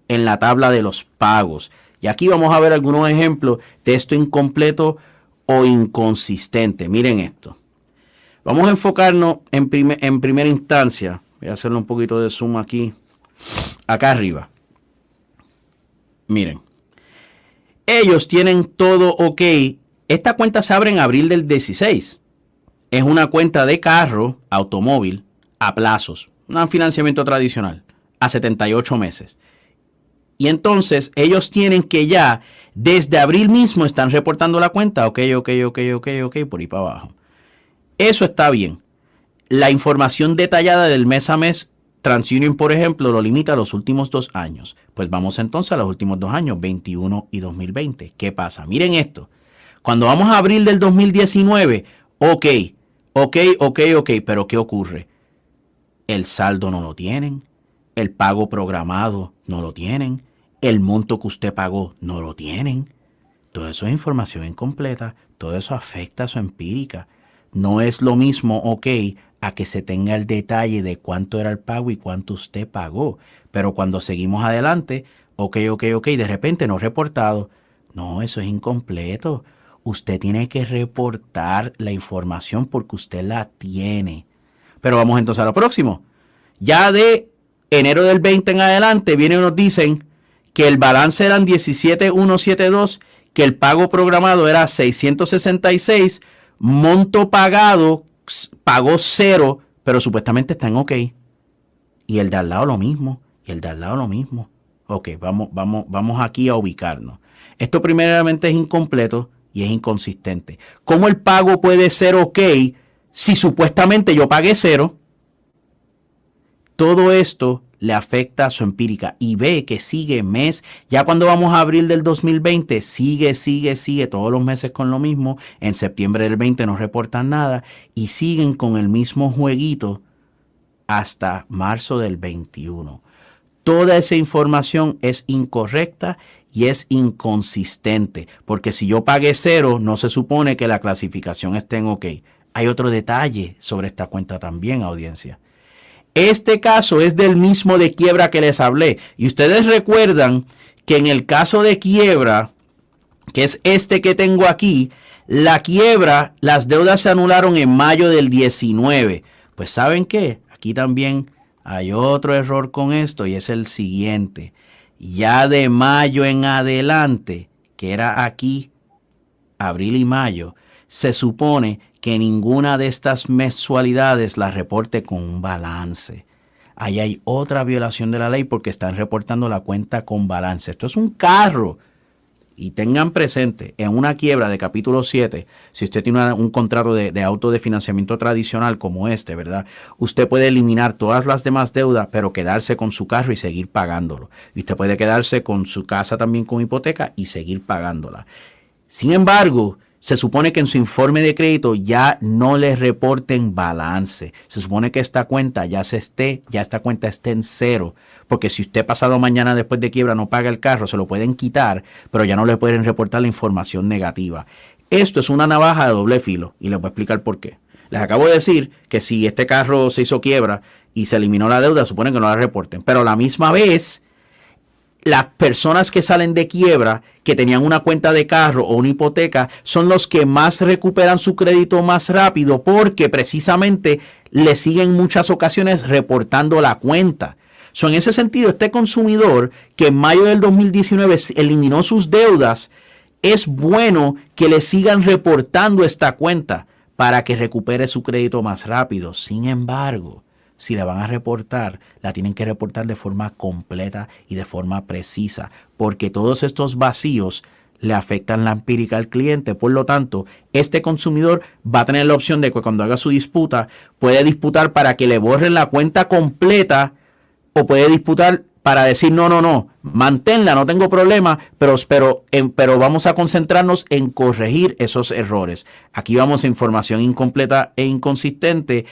en la tabla de los pagos. Y aquí vamos a ver algunos ejemplos de esto incompleto o inconsistente. Miren esto. Vamos a enfocarnos en, en primera instancia. Voy a hacerle un poquito de zoom aquí. Acá arriba. Miren. Ellos tienen todo ok. Esta cuenta se abre en abril del 16. Es una cuenta de carro, automóvil, a plazos. Un financiamiento tradicional. A 78 meses. Y entonces ellos tienen que ya, desde abril mismo, están reportando la cuenta. Ok, ok, ok, ok, ok, por ahí para abajo. Eso está bien. La información detallada del mes a mes, TransUnion, por ejemplo, lo limita a los últimos dos años. Pues vamos entonces a los últimos dos años, 21 y 2020. ¿Qué pasa? Miren esto. Cuando vamos a abril del 2019, ok, ok, ok, ok, pero ¿qué ocurre? El saldo no lo tienen, el pago programado no lo tienen, el monto que usted pagó no lo tienen. Todo eso es información incompleta, todo eso afecta a su empírica. No es lo mismo, ok, a que se tenga el detalle de cuánto era el pago y cuánto usted pagó. Pero cuando seguimos adelante, ok, ok, ok, de repente no reportado. No, eso es incompleto. Usted tiene que reportar la información porque usted la tiene. Pero vamos entonces a lo próximo. Ya de enero del 20 en adelante, vienen y nos dicen, que el balance eran 17,172, que el pago programado era 666, monto pagado pagó cero, pero supuestamente está en OK. Y el de al lado lo mismo, y el de al lado lo mismo. Ok, vamos, vamos, vamos aquí a ubicarnos. Esto primeramente es incompleto y es inconsistente. ¿Cómo el pago puede ser ok si supuestamente yo pagué cero? Todo esto le afecta su empírica y ve que sigue mes, ya cuando vamos a abril del 2020, sigue, sigue, sigue todos los meses con lo mismo, en septiembre del 20 no reportan nada y siguen con el mismo jueguito hasta marzo del 21. Toda esa información es incorrecta y es inconsistente, porque si yo pagué cero, no se supone que la clasificación esté en OK. Hay otro detalle sobre esta cuenta también, audiencia. Este caso es del mismo de quiebra que les hablé. Y ustedes recuerdan que en el caso de quiebra, que es este que tengo aquí, la quiebra, las deudas se anularon en mayo del 19. Pues saben qué, aquí también hay otro error con esto y es el siguiente. Ya de mayo en adelante, que era aquí, abril y mayo, se supone que ninguna de estas mensualidades la reporte con un balance. Ahí hay otra violación de la ley porque están reportando la cuenta con balance. Esto es un carro. Y tengan presente, en una quiebra de capítulo 7, si usted tiene un contrato de, de auto de financiamiento tradicional como este, ¿verdad? Usted puede eliminar todas las demás deudas, pero quedarse con su carro y seguir pagándolo. Y usted puede quedarse con su casa también con hipoteca y seguir pagándola. Sin embargo, se supone que en su informe de crédito ya no le reporten balance. Se supone que esta cuenta ya se esté, ya esta cuenta esté en cero. Porque si usted pasado mañana después de quiebra no paga el carro, se lo pueden quitar, pero ya no le pueden reportar la información negativa. Esto es una navaja de doble filo y les voy a explicar por qué. Les acabo de decir que si este carro se hizo quiebra y se eliminó la deuda, supone que no la reporten. Pero a la misma vez, las personas que salen de quiebra, que tenían una cuenta de carro o una hipoteca, son los que más recuperan su crédito más rápido porque precisamente le siguen muchas ocasiones reportando la cuenta. So, en ese sentido, este consumidor que en mayo del 2019 eliminó sus deudas, es bueno que le sigan reportando esta cuenta para que recupere su crédito más rápido. Sin embargo, si la van a reportar, la tienen que reportar de forma completa y de forma precisa, porque todos estos vacíos le afectan la empírica al cliente. Por lo tanto, este consumidor va a tener la opción de que cuando haga su disputa, puede disputar para que le borren la cuenta completa o puede disputar para decir, no, no, no, manténla, no tengo problema, pero, pero, pero vamos a concentrarnos en corregir esos errores. Aquí vamos a información incompleta e inconsistente.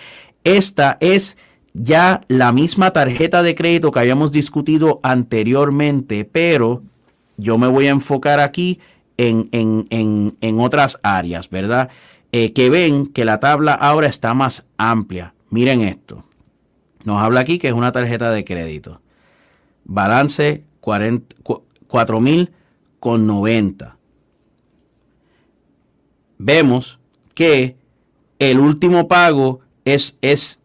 Esta es ya la misma tarjeta de crédito que habíamos discutido anteriormente, pero yo me voy a enfocar aquí en, en, otras áreas, ¿verdad? Eh, que ven que la tabla ahora está más amplia. Miren esto. Nos habla aquí que es una tarjeta de crédito. Balance 4.000 con 90. Vemos que el último pago es,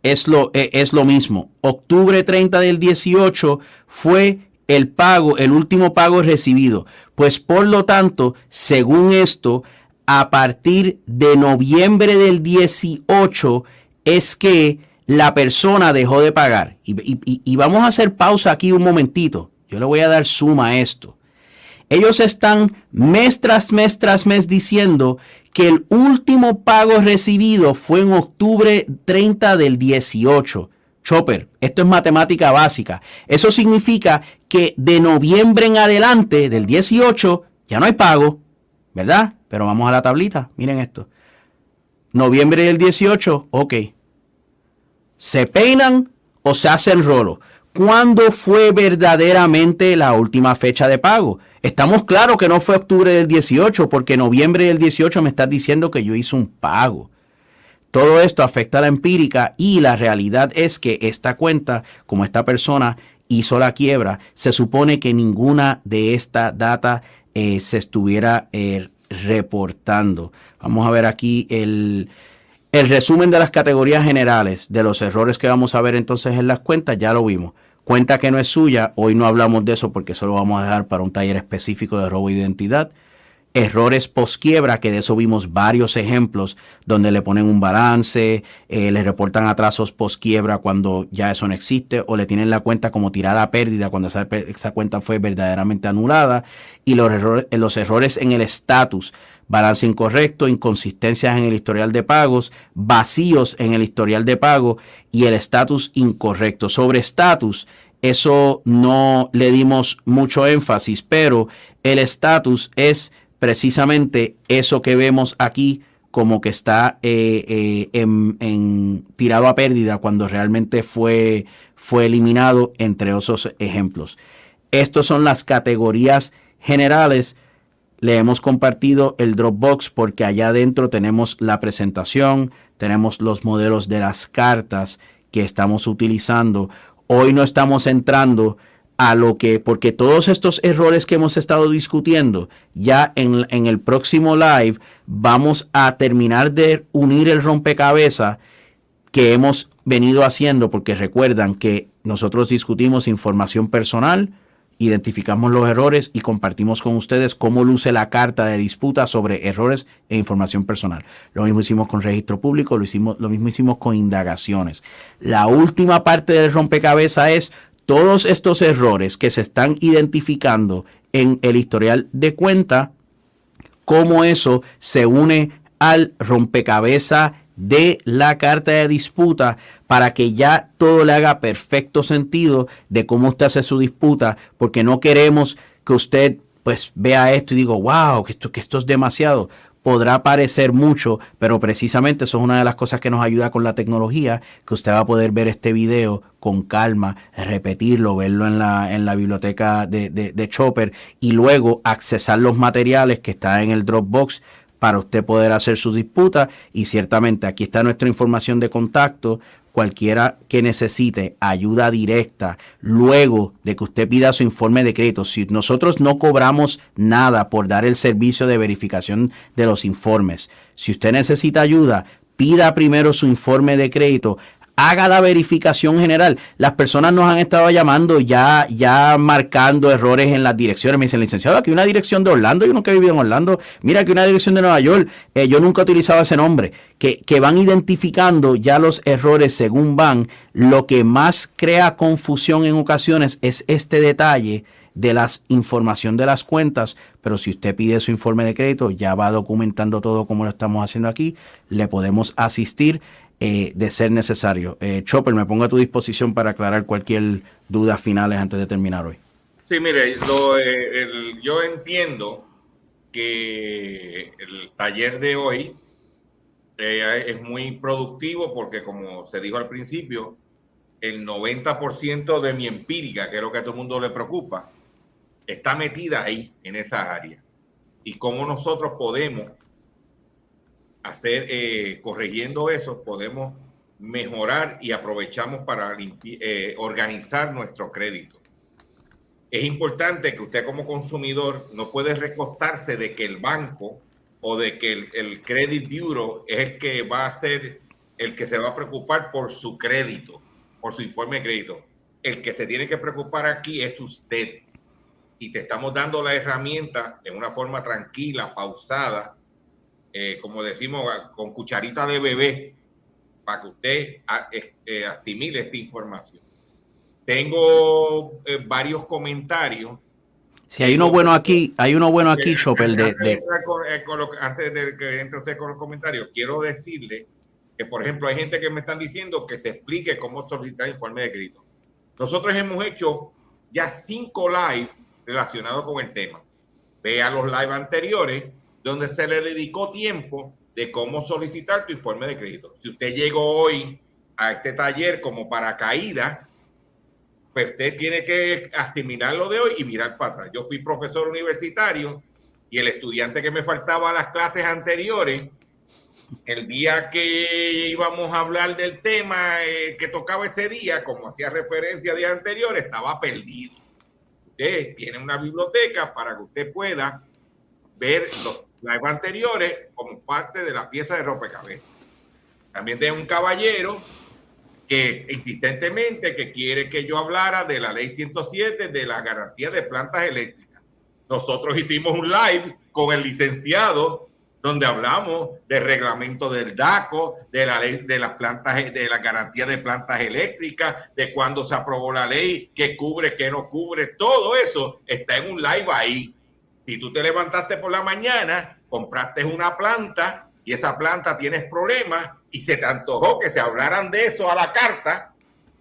es, lo, e, es lo mismo. Octubre 30 del 18 fue el pago, el último pago recibido. Pues por lo tanto, según esto, a partir de noviembre del 18 es que la persona dejó de pagar. Y, y, vamos a hacer pausa aquí un momentito. Yo le voy a dar suma a esto. Ellos están mes tras mes tras mes diciendo que el último pago recibido fue en octubre 30 del 18. Chopper, esto es matemática básica. Eso significa que de noviembre en adelante, del 18, ya no hay pago, ¿verdad? Pero vamos a la tablita, miren esto. Noviembre del 18, ok. ¿Se peinan o se hacen rolo? ¿Cuándo fue verdaderamente la última fecha de pago? Estamos claros que no fue octubre del 18, porque noviembre del 18 me estás diciendo que yo hice un pago. Todo esto afecta a la empírica y la realidad es que esta cuenta, como esta persona hizo la quiebra, se supone que ninguna de esta data eh, se estuviera eh, reportando. Vamos a ver aquí el, el resumen de las categorías generales de los errores que vamos a ver entonces en las cuentas, ya lo vimos. Cuenta que no es suya, hoy no hablamos de eso porque eso lo vamos a dejar para un taller específico de robo de identidad. errores post-quiebra, que de eso vimos varios ejemplos, donde le ponen un balance, eh, le reportan atrasos post-quiebra cuando ya eso no existe, o le tienen la cuenta como tirada a pérdida cuando esa, esa cuenta fue verdaderamente anulada, y los errores, los errores en el estatus, balance incorrecto, inconsistencias en el historial de pagos, vacíos en el historial de pago y el estatus incorrecto. Sobre estatus, eso no le dimos mucho énfasis, pero el estatus es precisamente eso que vemos aquí como que está eh, eh, en, tirado a pérdida cuando realmente fue, fue eliminado, entre otros ejemplos. Estas son las categorías generales. Le hemos compartido el Dropbox porque allá adentro tenemos la presentación, tenemos los modelos de las cartas que estamos utilizando. Hoy no estamos entrando a lo que, porque todos estos errores que hemos estado discutiendo, ya en, en el próximo live vamos a terminar de unir el rompecabezas que hemos venido haciendo, porque recuerdan que nosotros discutimos información personal, identificamos los errores y compartimos con ustedes cómo luce la carta de disputa sobre errores e información personal. Lo mismo hicimos con registro público, lo, hicimos, lo mismo hicimos con indagaciones. La última parte del rompecabezas es todos estos errores que se están identificando en el historial de cuenta, cómo eso se une al rompecabezas de la carta de disputa para que ya todo le haga perfecto sentido de cómo usted hace su disputa, porque no queremos que usted pues vea esto y diga, wow, que esto, que esto es demasiado podrá parecer mucho, pero precisamente eso es una de las cosas que nos ayuda con la tecnología, que usted va a poder ver este video con calma, repetirlo, verlo en la, en la biblioteca de, de, Chopper y luego accesar los materiales que están en el Dropbox para usted poder hacer su disputa y ciertamente aquí está nuestra información de contacto. Cualquiera que necesite ayuda directa luego de que usted pida su informe de crédito, si nosotros no cobramos nada por dar el servicio de verificación de los informes, si usted necesita ayuda, pida primero su informe de crédito haga la verificación general. Las personas nos han estado llamando ya, ya marcando errores en las direcciones. Me dicen, licenciado, aquí una dirección de Orlando, yo nunca he vivido en Orlando. Mira, aquí una dirección de Nueva York, eh, yo nunca he utilizado ese nombre. Que, que van identificando ya los errores según van. Lo que más crea confusión en ocasiones es este detalle de la información de las cuentas, pero si usted pide su informe de crédito, ya va documentando todo como lo estamos haciendo aquí, le podemos asistir. Eh, de ser necesario. Eh, Chopper, me pongo a tu disposición para aclarar cualquier duda finales antes de terminar hoy. Sí, mire, eh, yo entiendo que el taller de hoy es muy productivo porque, como se dijo al principio, el 90% de mi empírica, que es lo que a todo el mundo le preocupa, está metida ahí, en esa área. Y cómo nosotros podemos hacer, eh, corrigiendo eso, podemos mejorar y aprovechamos para eh, organizar nuestro crédito. Es importante que usted como consumidor no puede recostarse de que el banco o de que el, el credit bureau es el que va a ser el que se va a preocupar por su crédito, por su informe de crédito. El que se tiene que preocupar aquí es usted. Y te estamos dando la herramienta de una forma tranquila, pausada, eh, como decimos, con cucharita de bebé, para que usted eh, asimile esta información. Tengo eh, varios comentarios. Si hay uno bueno aquí, hay uno bueno aquí, Chopper. De, Antes de que entre usted con los comentarios, quiero decirle que, por ejemplo, hay gente que me están diciendo que se explique cómo solicitar informe de crédito. Nosotros hemos hecho ya cinco live relacionados con el tema. Vea los live anteriores donde se le dedicó tiempo de cómo solicitar tu informe de crédito. Si usted llegó hoy a este taller como para caída, pues usted tiene que asimilar lo de hoy y mirar para atrás. Yo fui profesor universitario y el estudiante que me faltaba a las clases anteriores, el día que íbamos a hablar del tema eh, que tocaba ese día, como hacía referencia a día anterior, estaba perdido. Usted tiene una biblioteca para que usted pueda ver los las anteriores como parte de la pieza de rompecabezas. También tengo un caballero que insistentemente que quiere que yo hablara de la ley 107 de la garantía de plantas eléctricas. nosotros hicimos un live con el licenciado donde hablamos del reglamento del DACO, de la ley de las plantas, de la garantía de plantas eléctricas, de cuándo se aprobó la ley, qué cubre, qué no cubre, todo eso está en un live ahí. Si tú te levantaste por la mañana, compraste una planta y esa planta tienes problemas y se te antojó que se hablaran de eso a la carta,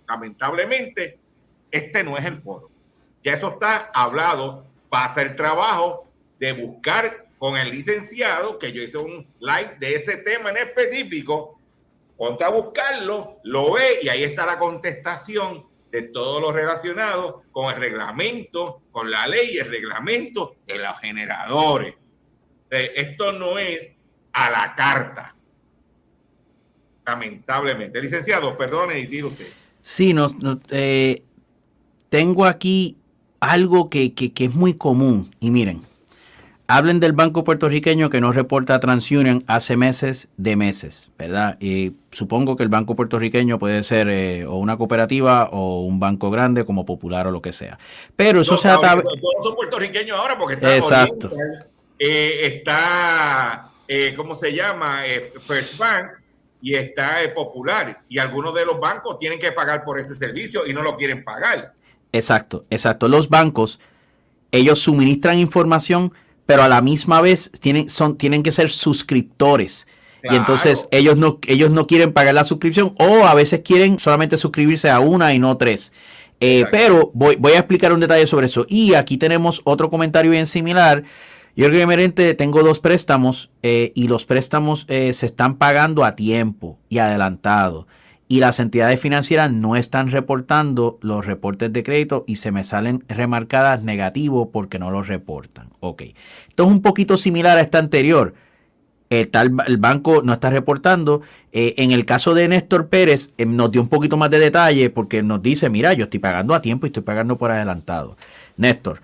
lamentablemente, este no es el foro. Ya eso está hablado, va a ser trabajo de buscar con el licenciado, que yo hice un live de ese tema en específico, ponte a buscarlo, lo ve y ahí está la contestación de todo lo relacionado con el reglamento, con la ley y el reglamento de los generadores. Esto no es a la carta. Lamentablemente. Licenciado, perdone y diga usted. Sí, no, eh, tengo aquí algo que, que, que es muy común. Y miren, hablen del banco puertorriqueño que no reporta a TransUnion hace meses de meses, ¿verdad? Y supongo que el banco puertorriqueño puede ser eh, o una cooperativa o un banco grande como Popular o lo que sea. Pero eso se ata... Todos son puertorriqueños ahora porque está Exacto. Eh, está, eh, ¿cómo se llama? First Bank y está Popular. Y algunos de los bancos tienen que pagar por ese servicio y no lo quieren pagar. Exacto, exacto. Los bancos, ellos suministran información pero a la misma vez tienen, son, tienen que ser suscriptores. Y entonces ellos no, ellos no quieren pagar la suscripción o a veces quieren solamente suscribirse a una y no tres. Eh, pero voy, voy a explicar un detalle sobre eso. Y aquí tenemos otro comentario bien similar. Yo Merente, tengo dos préstamos eh, y los préstamos eh, se están pagando a tiempo y adelantado y las entidades financieras no están reportando los reportes de crédito y se me salen remarcadas negativo porque no los reportan. Ok. Esto es un poquito similar a esta anterior. El, tal, el banco no está reportando. Eh, en el caso de Néstor Pérez, eh, nos dio un poquito más de detalle porque nos dice, mira, yo estoy pagando a tiempo y estoy pagando por adelantado. Néstor,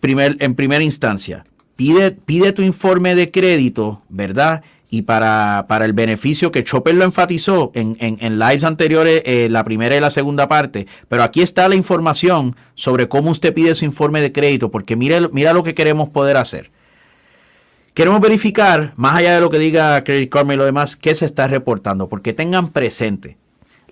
primer, en primera instancia, pide, pide tu informe de crédito, ¿verdad? Y para, para, el beneficio que Chopper lo enfatizó en, en, lives anteriores, eh, la primera y la segunda parte. Pero aquí está la información sobre cómo usted pide su informe de crédito, porque mira lo que queremos poder hacer. Queremos verificar, más allá de lo que diga Credit Karma y lo demás, qué se está reportando, porque tengan presente,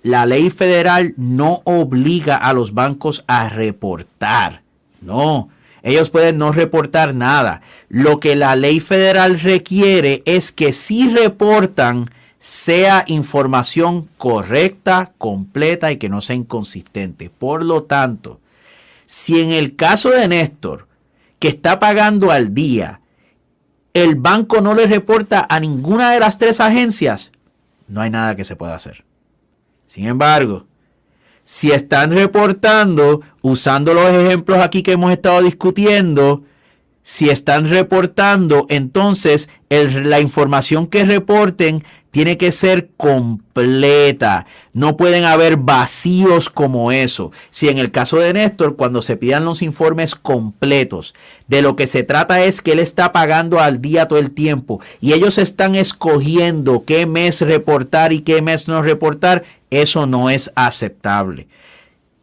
la ley federal no obliga a los bancos a reportar. No, ellos pueden no reportar nada. Lo que la ley federal requiere es que si reportan sea información correcta, completa y que no sea inconsistente. Por lo tanto, si en el caso de Néstor, que está pagando al día, el banco no le reporta a ninguna de las tres agencias, no hay nada que se pueda hacer. Sin embargo, si están reportando, usando los ejemplos aquí que hemos estado discutiendo, si están reportando, entonces la información que reporten tiene que ser completa. No pueden haber vacíos como eso. Si en el caso de Néstor, cuando se pidan los informes completos, de lo que se trata es que él está pagando al día todo el tiempo y ellos están escogiendo qué mes reportar y qué mes no reportar, eso no es aceptable.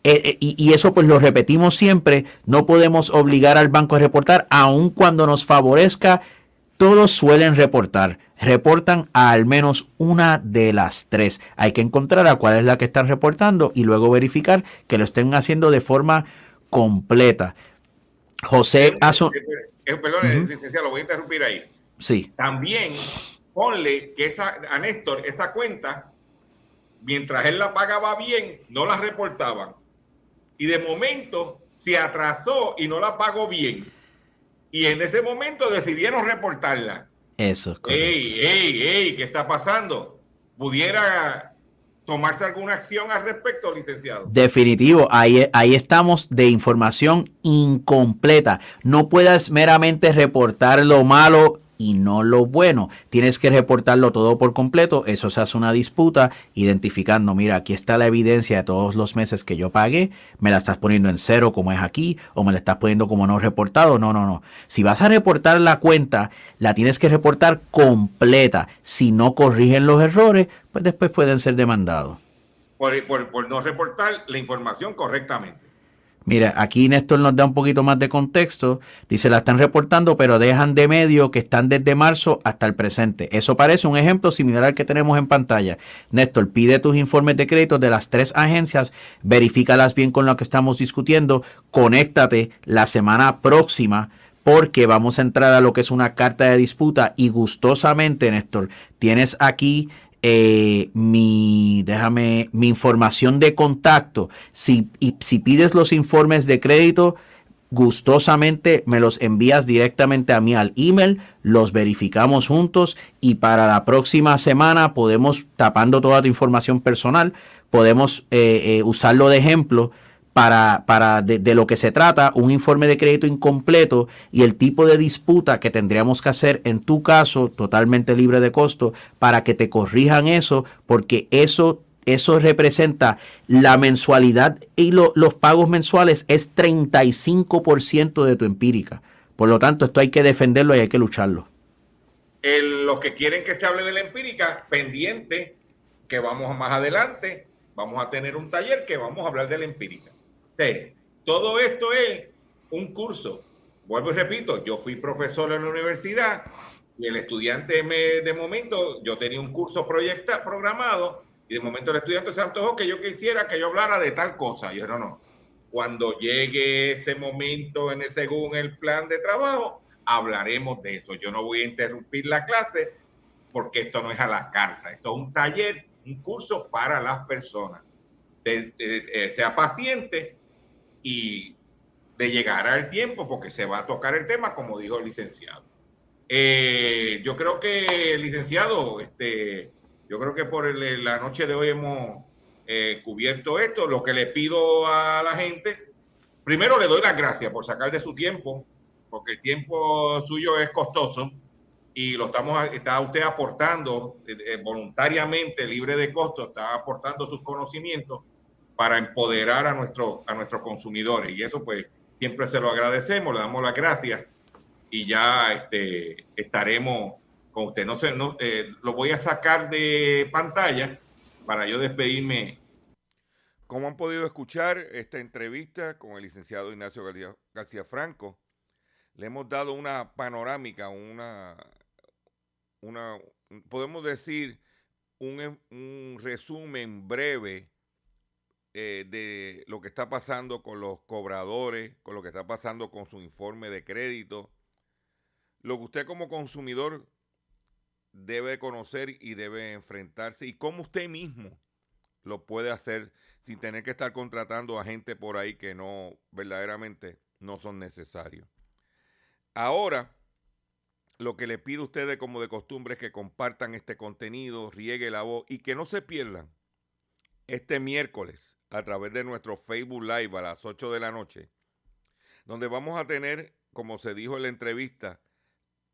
Eh, eh, y, y, eso pues lo repetimos siempre, no podemos obligar al banco a reportar, aun cuando nos favorezca, todos suelen reportar reportan a al menos una de las tres. Hay que encontrar a cuál es la que están reportando y luego verificar que lo estén haciendo de forma completa. José Aso... Eh, perdón, licenciado, lo voy a interrumpir ahí. Sí. También ponle que esa, a Néstor esa cuenta, mientras él la pagaba bien, no la reportaban. Y de momento se atrasó y no la pagó bien. Y en ese momento decidieron reportarla. Eso. ¡Ey, ey, ey! ¿Qué está pasando? ¿Pudiera tomarse alguna acción al respecto, licenciado? Definitivo, ahí, ahí estamos de información incompleta. No puedas meramente reportar lo malo y no lo bueno. Tienes que reportarlo todo por completo. Eso se hace una disputa identificando, mira, aquí está la evidencia de todos los meses que yo pagué. Me la estás poniendo en cero como es aquí o me la estás poniendo como no reportado. No, no, no. Si vas a reportar la cuenta, la tienes que reportar completa. Si no corrigen los errores, pues después pueden ser demandados. Por, por no reportar la información correctamente. Mira, aquí Néstor nos da un poquito más de contexto. Dice, la están reportando, pero dejan de medio que están desde marzo hasta el presente. Eso parece un ejemplo similar al que tenemos en pantalla. Néstor, pide tus informes de crédito de las tres agencias, verifícalas bien con lo que estamos discutiendo, conéctate la semana próxima porque vamos a entrar a lo que es una carta de disputa y gustosamente, Néstor, tienes aquí eh, mi, déjame, mi información de contacto. Si, y, si pides los informes de crédito, gustosamente me los envías directamente a mí al email, los verificamos juntos y para la próxima semana podemos, tapando toda tu información personal, podemos eh, eh, usarlo de ejemplo para, para de, lo que se trata, un informe de crédito incompleto y el tipo de disputa que tendríamos que hacer en tu caso, totalmente libre de costo, para que te corrijan eso, porque eso, eso representa la mensualidad y los pagos mensuales es 35% de tu empírica. Por lo tanto, esto hay que defenderlo y hay que lucharlo. los que quieren que se hable de la empírica, pendiente, que vamos más adelante, vamos a tener un taller que vamos a hablar de la empírica todo esto es un curso. Vuelvo y repito, yo fui profesor en la universidad y el estudiante me, de momento, yo tenía un curso proyecta, programado y de momento el estudiante se antojó que yo quisiera que yo hablara de tal cosa. Yo no, no. Cuando llegue ese momento en el, según el plan de trabajo, hablaremos de eso. Yo no voy a interrumpir la clase porque esto no es a la carta. Esto es un taller, un curso para las personas. Sea paciente y le llegará el tiempo porque se va a tocar el tema, como dijo el licenciado. Eh, yo creo que, licenciado, este, yo creo que por la noche de hoy hemos eh, cubierto esto. Lo que le pido a la gente, primero le doy las gracias por sacar de su tiempo, porque el tiempo suyo es costoso y lo estamos, está usted aportando eh, voluntariamente, libre de costo, está aportando sus conocimientos para empoderar a, nuestro, a nuestros consumidores. Y eso pues siempre se lo agradecemos, le damos las gracias y ya este, estaremos con usted. No sé, no, eh, lo voy a sacar de pantalla para yo despedirme. Como han podido escuchar esta entrevista con el licenciado Ignacio García, Franco, le hemos dado una panorámica, una, una podemos decir, un, un resumen breve eh, de lo que está pasando con los cobradores, con lo que está pasando con su informe de crédito, lo que usted como consumidor debe conocer y debe enfrentarse y cómo usted mismo lo puede hacer sin tener que estar contratando a gente por ahí que no verdaderamente no son necesarios. Ahora, lo que le pido a ustedes como de costumbre es que compartan este contenido, riegue la voz y que no se pierdan este miércoles a través de nuestro Facebook Live a las 8 de la noche, donde vamos a tener, como se dijo en la entrevista,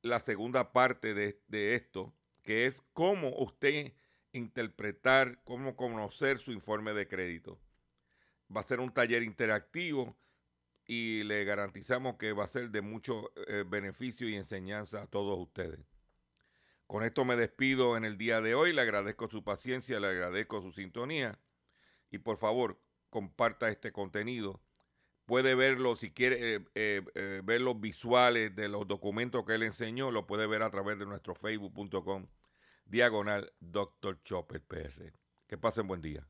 la segunda parte de, de esto, que es cómo usted interpretar, cómo conocer su informe de crédito. Va a ser un taller interactivo y le garantizamos que va a ser de mucho eh, beneficio y enseñanza a todos ustedes. Con esto me despido en el día de hoy, le agradezco su paciencia, le agradezco su sintonía y por favor comparta este contenido. Puede verlo, si quiere eh, eh, eh, ver los visuales de los documentos que él enseñó, lo puede ver a través de nuestro facebook.com diagonal Dr. Chopper PR. Que pasen buen día.